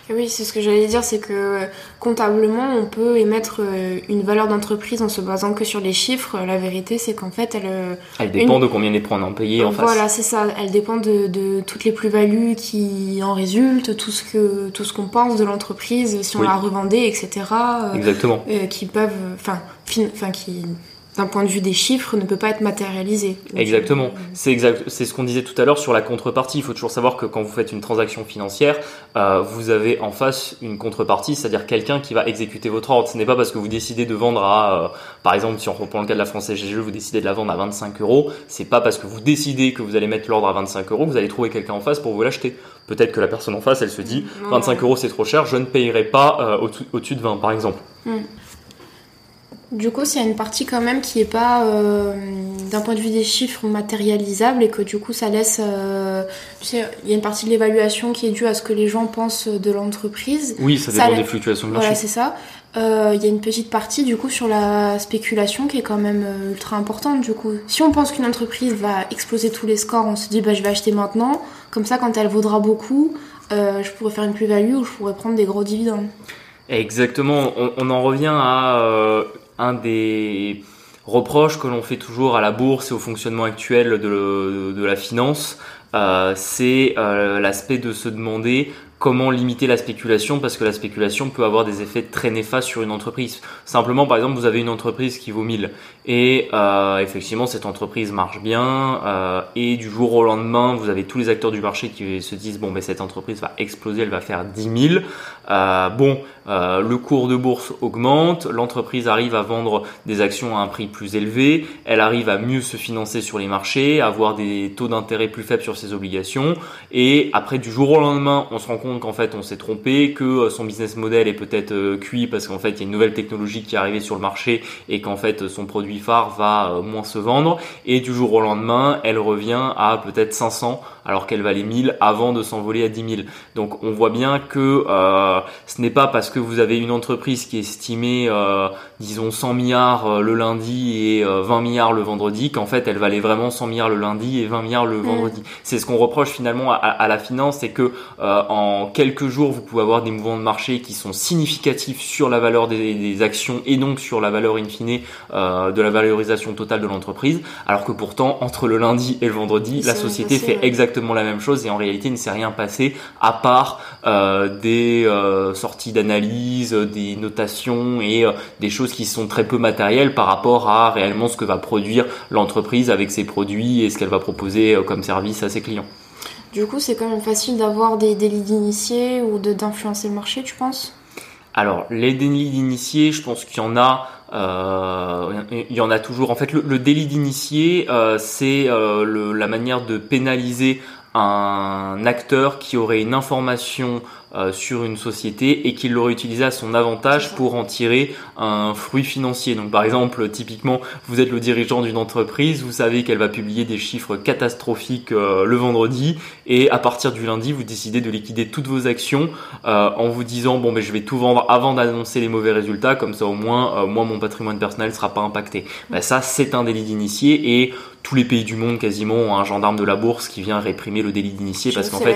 oui, c'est ce que j'allais dire, c'est que comptablement, on peut émettre une valeur d'entreprise en se basant que sur les chiffres. La vérité, c'est qu'en fait, elle. Elle dépend de combien les prendre en payé en face. Voilà, c'est ça. Elle dépend de, de toutes les plus-values qui en résultent, tout ce que tout ce qu'on pense de l'entreprise, si on la revendait, etc. Euh, Exactement. Euh, qui peuvent, enfin, enfin qui d'un point de vue des chiffres, ne peut pas être matérialisé. Exactement. C'est exact, c'est ce qu'on disait tout à l'heure sur la contrepartie. Il faut toujours savoir que quand vous faites une transaction financière, euh, vous avez en face une contrepartie, c'est-à-dire quelqu'un qui va exécuter votre ordre. Ce n'est pas parce que vous décidez de vendre à, euh, par exemple, si on reprend le cas de la Française GGE, vous décidez de la vendre à 25 euros. C'est pas parce que vous décidez que vous allez mettre l'ordre à 25 euros que vous allez trouver quelqu'un en face pour vous l'acheter. Peut-être que la personne en face, elle se dit, 25 euros c'est trop cher, je ne payerai pas euh, au-dessus de 20, par exemple. Hmm. Du coup, s'il y a une partie quand même qui est pas, euh, d'un point de vue des chiffres, matérialisable et que du coup ça laisse... Euh, il y a une partie de l'évaluation qui est due à ce que les gens pensent de l'entreprise. Oui, ça dépend des fluctuations de marché. Voilà, c'est ça. Euh, il y a une petite partie du coup sur la spéculation qui est quand même ultra importante du coup. Si on pense qu'une entreprise va exploser tous les scores, on se dit bah je vais acheter maintenant, comme ça quand elle vaudra beaucoup, je pourrais faire une plus-value ou je pourrais prendre des gros dividendes. Exactement, on, on en revient à un des reproches que l'on fait toujours à la bourse et au fonctionnement actuel de, la finance, euh, c'est euh, l'aspect de se demander comment limiter la spéculation parce que la spéculation peut avoir des effets très néfastes sur une entreprise. Simplement, par exemple, vous avez une entreprise qui vaut 1000 et euh, effectivement cette entreprise marche bien euh, et du jour au lendemain, vous avez tous les acteurs du marché qui se disent bon, ben cette entreprise va exploser, elle va faire 10 000. Euh, bon, euh, le cours de bourse augmente, l'entreprise arrive à vendre des actions à un prix plus élevé, elle arrive à mieux se financer sur les marchés, à avoir des taux d'intérêt plus faibles sur ses obligations et après du jour au lendemain, on se rend compte qu'en fait on s'est trompé, que euh, son business model est peut-être euh, cuit parce qu'en fait il y a une nouvelle technologie qui est arrivée sur le marché et qu'en fait son produit phare va moins se vendre et du jour au lendemain elle revient à peut-être 500 alors qu'elle valait 1000 avant de s'envoler à 10 000. Donc on voit bien que ce n'est pas parce que vous avez une entreprise qui est estimée disons 100 milliards le lundi et 20 milliards le vendredi qu'en fait elle valait vraiment 100 milliards le lundi et 20 milliards le mmh. vendredi. C'est ce qu'on reproche finalement à, à, la finance, c'est que en en quelques jours, vous pouvez avoir des mouvements de marché qui sont significatifs sur la valeur des, actions et donc sur la valeur in fine euh, de la valorisation totale de l'entreprise, alors que pourtant, entre le lundi et le vendredi, la société fait exactement la même chose et en réalité, il ne s'est rien passé à part euh, des euh, sorties d'analyse, des notations et des choses qui sont très peu matérielles par rapport à réellement ce que va produire l'entreprise avec ses produits et ce qu'elle va proposer comme service à ses clients. Du coup, c'est quand même facile d'avoir des délits d'initiés ou d'influencer le marché, tu penses? Alors, les délits d'initiés, je pense qu'il y en a. Euh, il y en a toujours. En fait, le, délit d'initié, euh, c'est euh, la manière de pénaliser un acteur qui aurait une information euh, sur une société et qu'il l'aurait utilisé à son avantage pour en tirer un fruit financier. Donc par exemple, typiquement, vous êtes le dirigeant d'une entreprise, vous savez qu'elle va publier des chiffres catastrophiques euh, le vendredi et à partir du lundi, vous décidez de liquider toutes vos actions euh, en vous disant bon mais je vais tout vendre avant d'annoncer les mauvais résultats, comme ça au moins moi mon patrimoine personnel sera pas impacté. Ben, ça c'est un délit d'initié et tous les pays du monde quasiment ont un gendarme de la bourse qui vient réprimer le délit d'initié parce qu'en fait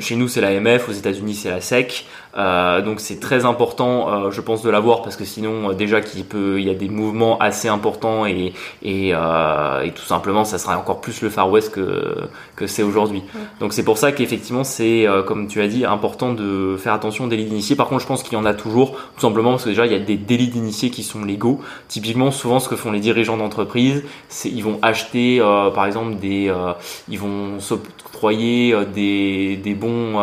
chez nous c'est l'AMF, aux États-Unis c'est la SEC euh, donc c'est très important, euh, je pense, de l'avoir parce que sinon euh, déjà qu'il peut, il y a des mouvements assez importants et et, et, tout simplement ça sera encore plus le Far West que que c'est aujourd'hui. Donc c'est pour ça qu'effectivement c'est comme tu as dit important de faire attention aux délits d'initiés. Par contre je pense qu'il y en a toujours tout simplement parce que déjà il y a des délits d'initiés qui sont légaux. Typiquement souvent ce que font les dirigeants d'entreprise, c'est ils vont acheter par exemple des, ils vont s'octroyer des des bons,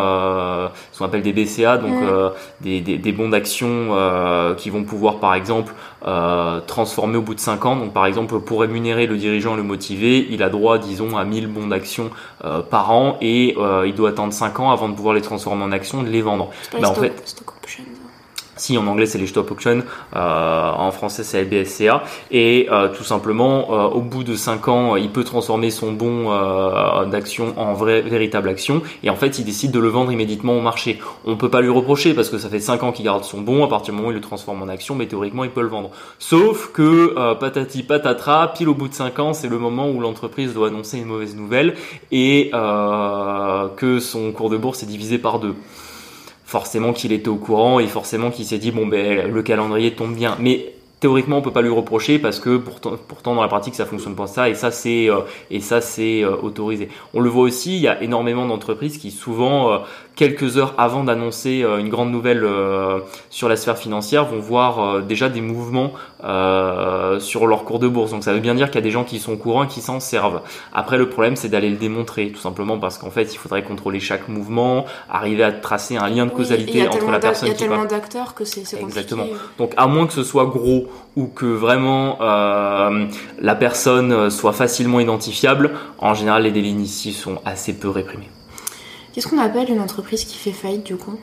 ce qu'on appelle des BCA donc euh, des, des, bons d'action euh, qui vont pouvoir par exemple euh, transformer au bout de 5 ans. Donc par exemple pour rémunérer le dirigeant le motiver, il a droit disons à 1000 bons d'action par an et il doit attendre 5 ans avant de pouvoir les transformer en actions et de les vendre. Bah, en fait, si en anglais c'est les stock options, euh, en français c'est LBSCA, et euh, tout simplement euh, au bout de 5 ans il peut transformer son bon d'action en vrai, véritable action, et en fait il décide de le vendre immédiatement au marché. On peut pas lui reprocher parce que ça fait 5 ans qu'il garde son bon, à partir du moment où il le transforme en action, mais théoriquement il peut le vendre. Sauf que patati patatra, pile au bout de 5 ans c'est le moment où l'entreprise doit annoncer une mauvaise nouvelle et que son cours de bourse est divisé par deux forcément qu'il était au courant et forcément qu'il s'est dit bon ben le calendrier tombe bien. Mais théoriquement on peut pas lui reprocher parce que pourtant, dans la pratique ça fonctionne pas ça et ça c'est euh, et ça c'est euh, autorisé. On le voit aussi, il y a énormément d'entreprises qui souvent euh, quelques heures avant d'annoncer une grande nouvelle sur la sphère financière vont voir déjà des mouvements sur leur cours de bourse. Donc ça veut bien dire qu'il y a des gens qui sont au courant et qui s'en servent. Après le problème c'est d'aller le démontrer tout simplement parce qu'en fait il faudrait contrôler chaque mouvement, arriver à tracer un lien de causalité entre la personne qui Il y a tellement d'acteurs que c'est Exactement. Donc à moins que ce soit gros ou que vraiment euh, la personne soit facilement identifiable, en général les délits initiés sont assez peu réprimés. Qu'est-ce qu'on appelle une entreprise qui fait faillite du coup?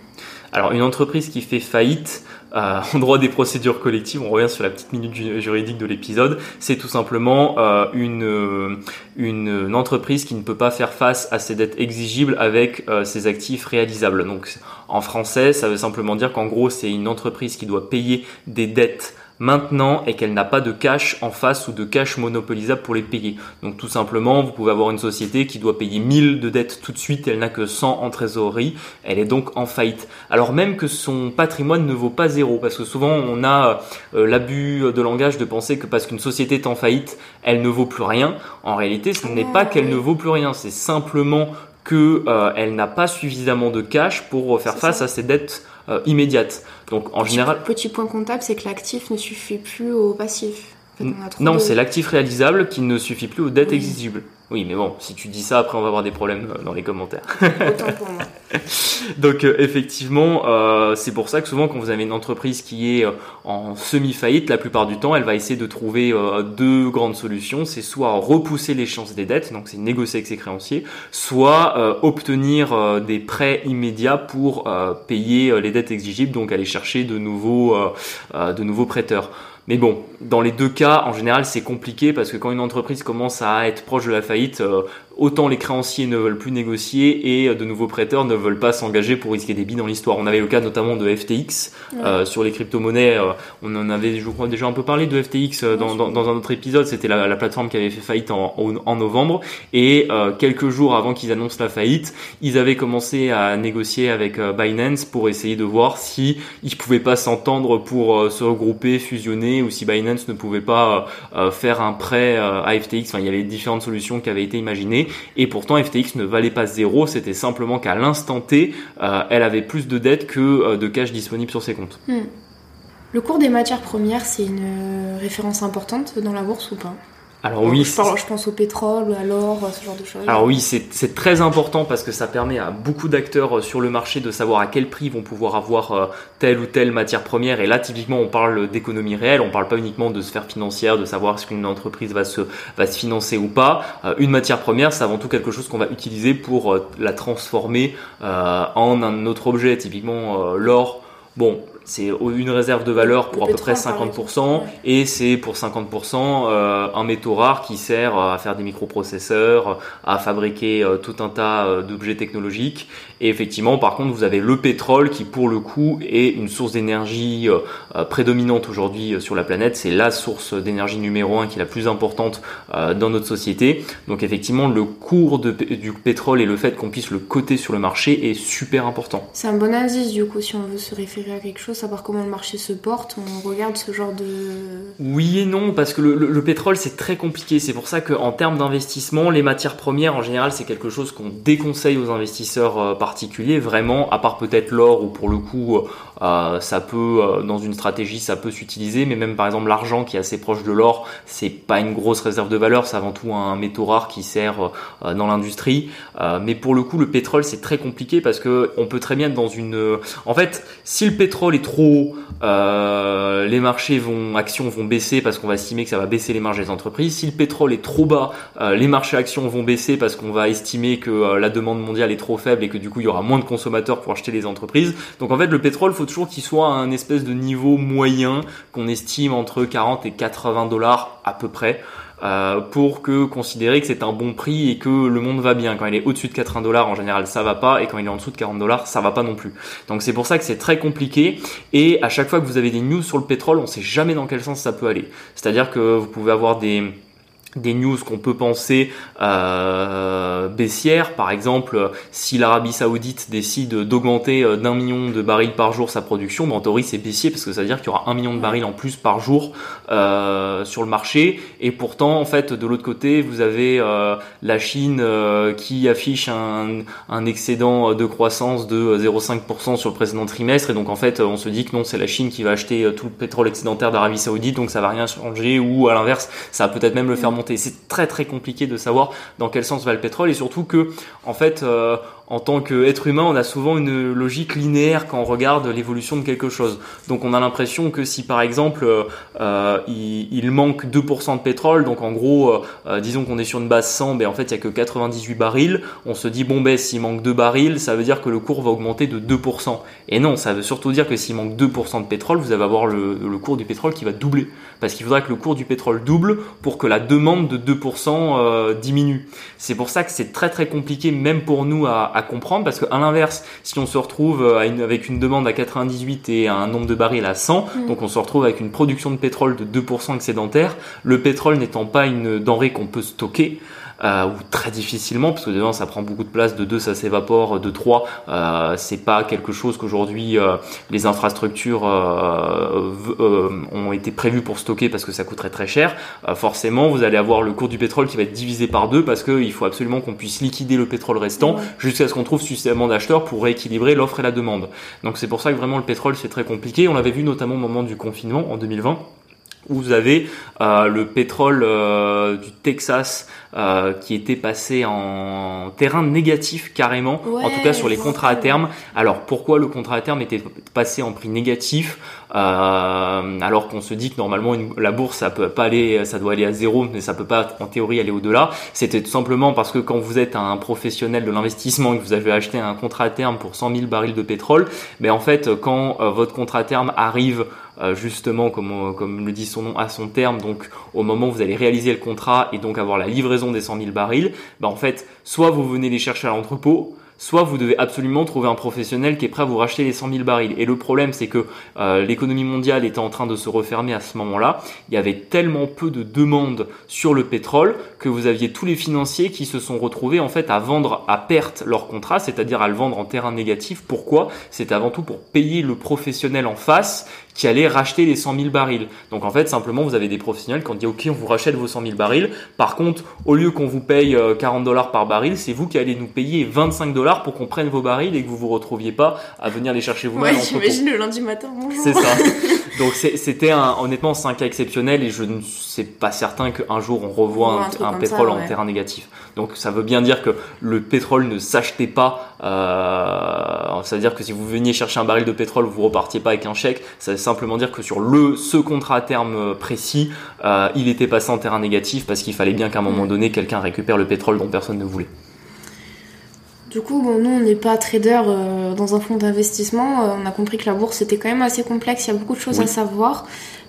Alors une entreprise qui fait faillite, euh, [laughs] en droit des procédures collectives, on revient sur la petite minute juridique de l'épisode, c'est tout simplement euh, une, une, entreprise qui ne peut pas faire face à ses dettes exigibles avec ses actifs réalisables. Donc en français, ça veut simplement dire qu'en gros, c'est une entreprise qui doit payer des dettes maintenant et qu'elle n'a pas de cash en face ou de cash monopolisable pour les payer. Donc tout simplement, vous pouvez avoir une société qui doit payer 1000 de dettes tout de suite, elle n'a que 100 en trésorerie, elle est donc en faillite. Alors même que son patrimoine ne vaut pas zéro, parce que souvent on a euh, l'abus de langage de penser que parce qu'une société est en faillite, elle ne vaut plus rien. En réalité, ce n'est pas qu'elle ne vaut plus rien, c'est simplement qu'elle euh, n'a pas suffisamment de cash pour faire face à ses dettes euh, immédiates. Donc en général. Petit point comptable, c'est que l'actif ne suffit plus au passif. non, c'est l'actif réalisable qui ne suffit plus aux dettes exigibles. Oui, mais bon, si tu dis ça, après on va avoir des problèmes euh, dans les commentaires. Autant pour moi. [laughs] Donc euh, effectivement, euh, c'est pour ça que souvent quand vous avez une entreprise qui est en semi-faillite, la plupart du temps, elle va essayer de trouver deux grandes solutions. C'est soit repousser l'échéance des dettes, donc c'est négocier avec ses créanciers, soit obtenir des prêts immédiats pour payer les dettes exigibles, donc aller chercher de nouveaux, de nouveaux prêteurs. Mais bon, dans les deux cas, en général, c'est compliqué parce que quand une entreprise commence à être proche de la faillite, euh, autant les créanciers ne veulent plus négocier et de nouveaux prêteurs ne veulent pas s'engager pour risquer des billes dans l'histoire. On avait le cas notamment de FTX sur les crypto-monnaies. on en avait, je crois, déjà un peu parlé de FTX dans, dans, un autre épisode. C'était la, la, plateforme qui avait fait faillite en, en, novembre et quelques jours avant qu'ils annoncent la faillite, ils avaient commencé à négocier avec Binance pour essayer de voir si ils pouvaient pas s'entendre pour se regrouper, fusionner ou si Binance ne pouvait pas faire un prêt à FTX. Enfin, il y avait différentes solutions qui avaient été imaginées et pourtant FTX ne valait pas zéro, c'était simplement qu'à l'instant T, euh, elle avait plus de dettes que euh, de cash disponible sur ses comptes. Hmm. Le cours des matières premières, c'est une référence importante dans la bourse ou pas? Alors oui, je, pense au pétrole, à l'or, ce genre de choses. Alors oui, c'est très important parce que ça permet à beaucoup d'acteurs euh, sur le marché de savoir à quel prix ils vont pouvoir avoir euh, telle ou telle matière première. Et là, typiquement, on parle d'économie réelle, on parle pas uniquement de sphère financière, de savoir si une entreprise va se, va se financer ou pas. Euh, une matière première, c'est avant tout quelque chose qu'on va utiliser pour la transformer en un autre objet. Typiquement, l'or, bon, c'est une réserve de valeur pour à peu près 50% et c'est pour 50% euh, un métaux rare qui sert à faire des microprocesseurs, à fabriquer euh, tout un tas euh, d'objets technologiques. Et effectivement, par contre, vous avez le pétrole qui pour le coup est une source d'énergie prédominante aujourd'hui sur la planète. C'est la source d'énergie numéro un qui est la plus importante dans notre société. Donc effectivement, le cours de, du pétrole et le fait qu'on puisse le coter sur le marché est super important. C'est un bon indice du coup si on veut se référer à quelque chose savoir comment le marché se porte On regarde ce genre de... Oui et non, parce que le, pétrole c'est très compliqué. C'est pour ça qu'en termes d'investissement, les matières premières en général c'est quelque chose qu'on déconseille aux investisseurs euh, particuliers, vraiment, à part peut-être l'or ou pour le coup euh, ça peut, euh, dans une stratégie, ça peut s'utiliser, mais même par exemple l'argent qui est assez proche de l'or, c'est pas une grosse réserve de valeur, c'est avant tout un métaux rare qui sert dans l'industrie. mais pour le coup, le pétrole c'est très compliqué parce que on peut très bien être dans une... En fait, si le pétrole est trop euh, les marchés vont, actions vont baisser parce qu'on va estimer que ça va baisser les marges des entreprises. Si le pétrole est trop bas, euh, les marchés actions vont baisser parce qu'on va estimer que euh, la demande mondiale est trop faible et que du coup il y aura moins de consommateurs pour acheter les entreprises. Donc en fait le pétrole, faut toujours qu'il soit à un espèce de niveau moyen qu'on estime entre 40 et 80 dollars à peu près. Euh, pour que considérer que c'est un bon prix et que le monde va bien. Quand il est au-dessus de 80 dollars, en général, ça va pas, et quand il est en dessous de 40 dollars, ça va pas non plus. Donc c'est pour ça que c'est très compliqué. Et à chaque fois que vous avez des news sur le pétrole, on sait jamais dans quel sens ça peut aller. C'est-à-dire que vous pouvez avoir des des news qu'on peut penser euh, baissières. Par exemple, si l'Arabie Saoudite décide d'augmenter euh, d'un million de barils par jour sa production, ben, en théorie c'est baissier parce que ça veut dire qu'il y aura un million de barils en plus par jour euh, sur le marché. Et pourtant, en fait, de l'autre côté, vous avez euh, la Chine qui affiche un, un, excédent de croissance de 0,5% sur le précédent trimestre. Et donc en fait, on se dit que non, c'est la Chine qui va acheter tout le pétrole excédentaire d'Arabie Saoudite, donc ça va rien changer. Ou à l'inverse, ça va peut-être même le faire monter c'est très très compliqué de savoir dans quel sens va le pétrole et surtout que en fait euh, en tant qu'être humain, on a souvent une logique linéaire quand on regarde l'évolution de quelque chose. Donc on a l'impression que si par exemple euh, euh il, manque 2% de pétrole, donc en gros, euh, euh, disons qu'on est sur une base 100, ben en fait il y a que 98 barils, on se dit bon ben s'il manque 2 barils, ça veut dire que le cours va augmenter de 2%. Et non, ça veut surtout dire que s'il manque 2% de pétrole, vous allez avoir le, le, cours du pétrole qui va doubler. Parce qu'il faudra que le cours du pétrole double pour que la demande de 2% diminue. C'est pour ça que c'est très très compliqué même pour nous à à comprendre parce qu'à l'inverse, si on se retrouve euh, avec une demande à 98 et un nombre de barils à 100, mm. donc on se retrouve avec une production de pétrole de 2% excédentaire, le pétrole n'étant pas une denrée qu'on peut stocker, euh, ou très difficilement, parce que dedans ça prend beaucoup de place, de 2 ça s'évapore, de 3 euh, c'est pas quelque chose qu'aujourd'hui euh, les infrastructures euh, ont été prévues pour stocker parce que ça coûterait très cher. forcément, vous allez avoir le cours du pétrole qui va être divisé par deux parce qu'il faut absolument qu'on puisse liquider le pétrole restant jusqu'à ce qu'on trouve suffisamment d'acheteurs pour rééquilibrer l'offre et la demande. Donc c'est pour ça que vraiment le pétrole c'est très compliqué. On l'avait vu notamment au moment du confinement en 2020 où vous avez euh, le pétrole euh, du Texas euh, qui était passé en terrain négatif carrément, en tout cas sur les contrats à terme. Alors pourquoi le contrat à terme était passé en prix négatif? Alors qu'on se dit que normalement la bourse ça peut pas aller, ça doit aller à zéro, mais ça peut pas en théorie aller au-delà. C'était tout simplement parce que quand vous êtes un professionnel de l'investissement et que vous avez acheté un contrat terme pour 100 000 barils de pétrole, mais ben, en fait quand votre contrat terme arrive euh, justement, comme, le dit son nom, à son terme. Donc, au moment où vous allez réaliser le contrat et donc avoir la livraison livraison des 100 000 barils, bah en fait, soit vous venez les chercher à l'entrepôt, soit vous devez absolument trouver un professionnel qui est prêt à vous racheter les 100 000 barils. Et le problème, c'est que euh, l'économie mondiale était en train de se refermer à ce moment-là. Il y avait tellement peu de demandes sur le pétrole que vous aviez tous les financiers qui se sont retrouvés en fait à vendre à perte leur contrat, c'est-à-dire à le vendre en terrain négatif. Pourquoi? C'est avant tout pour payer le professionnel en face qui allait racheter les 100 000 barils. Donc en fait, simplement, vous avez des professionnels qui ont dit, OK, on vous rachète vos 100 000 barils. Par contre, au lieu qu'on vous paye 40 euh, dollars par baril, c'est vous qui allez nous payer 25 dollars pour qu'on prenne vos barils et que vous vous retrouviez pas à venir les chercher vous-même. Ouais, j'imagine le lundi matin, bonjour. C'est ça. [laughs] Donc c'était un, honnêtement, c'est un cas exceptionnel et je ne suis pas certain qu'un jour on revoit un, pétrole en terrain négatif. Donc ça veut bien dire que le pétrole ne s'achetait pas. Euh, ça veut dire que si vous veniez chercher un baril de pétrole, vous repartiez pas avec un chèque. Ça veut simplement dire que sur le ce contrat à terme précis, euh, il était passé en terrain négatif parce qu'il fallait bien qu'à un moment mm. donné, quelqu'un récupère le pétrole dont personne ne voulait. Du coup, bon, nous, on n'est pas trader euh, dans un fonds d'investissement. Euh, on a compris que la bourse était quand même assez complexe. Il y a beaucoup de choses à savoir.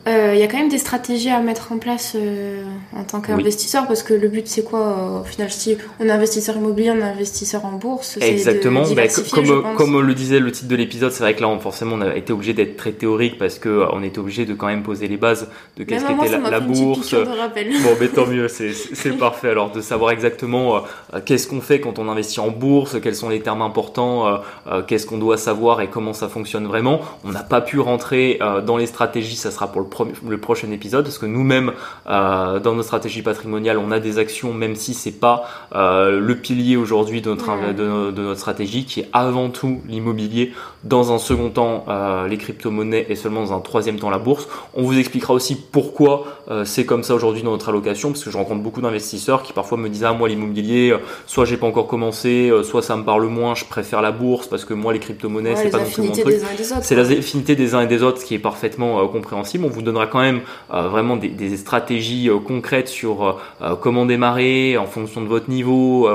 Euh, il y a quand même des stratégies à mettre en place euh, en tant qu'investisseur parce que le but c'est quoi euh, au final si on est investisseur immobilier, on est investisseur en bourse. Exactement. Bah, comme, comme le disait le titre de l'épisode, c'est vrai que là forcément on a été obligé d'être très théorique parce que on était obligé de quand même poser les bases de qu'est-ce qu'était la, la bourse. Bon, mais tant mieux, [laughs] c'est parfait. Alors de savoir exactement qu'est-ce qu'on fait quand on investit en bourse, quels sont les termes importants, qu'est-ce qu'on doit savoir et comment ça fonctionne vraiment. On n'a pas pu rentrer dans les stratégies, ça sera pour le le prochain épisode, parce que nous-mêmes, euh, dans notre stratégie patrimoniale, on a des actions, même si c'est pas euh, le pilier aujourd'hui de notre, de, notre stratégie, qui est avant tout l'immobilier, dans un second temps euh, les crypto-monnaies et seulement dans un troisième temps la bourse. On vous expliquera aussi pourquoi c'est comme ça aujourd'hui dans notre allocation, parce que je rencontre beaucoup d'investisseurs qui parfois me disent ah moi l'immobilier, soit j'ai pas encore commencé, soit ça me parle moins, je préfère la bourse parce que moi les crypto-monnaies c'est pas non plus mon truc. C'est la affinité des uns et des autres, ce qui est parfaitement compréhensible. On vous donnera quand même euh, vraiment des, stratégies euh, concrètes sur euh, comment démarrer en fonction de votre niveau,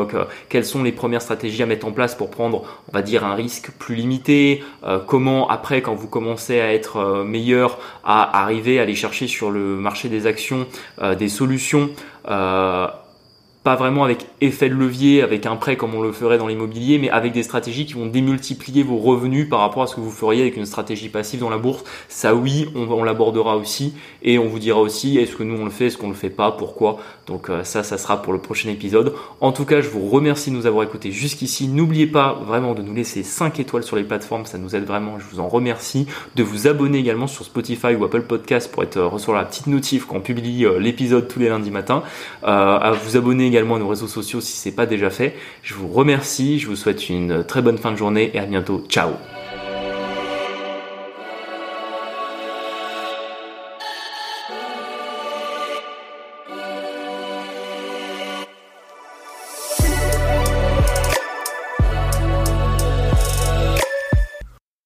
quelles sont les premières stratégies à mettre en place pour prendre, on va dire, un risque plus limité, comment après, quand vous commencez à être meilleur, à arriver à aller chercher sur le marché des actions des solutions pas vraiment avec effet de levier, avec un prêt comme on le ferait dans l'immobilier, mais avec des stratégies qui vont démultiplier vos revenus par rapport à ce que vous feriez avec une stratégie passive dans la bourse. Ça oui, on, l'abordera aussi et on vous dira aussi est-ce que nous on le fait, est-ce qu'on le fait pas, pourquoi. Donc euh, ça, ça sera pour le prochain épisode. En tout cas, je vous remercie de nous avoir écoutés jusqu'ici. N'oubliez pas vraiment de nous laisser 5 étoiles sur les plateformes, ça nous aide vraiment, je vous en remercie. De vous abonner également sur Spotify ou Apple Podcast pour être euh, recevoir la petite notif quand on publie euh, l'épisode tous les lundis matins. à vous abonner également nos réseaux sociaux si c'est pas déjà fait. Je vous remercie, je vous souhaite une très bonne fin de journée et à bientôt. Ciao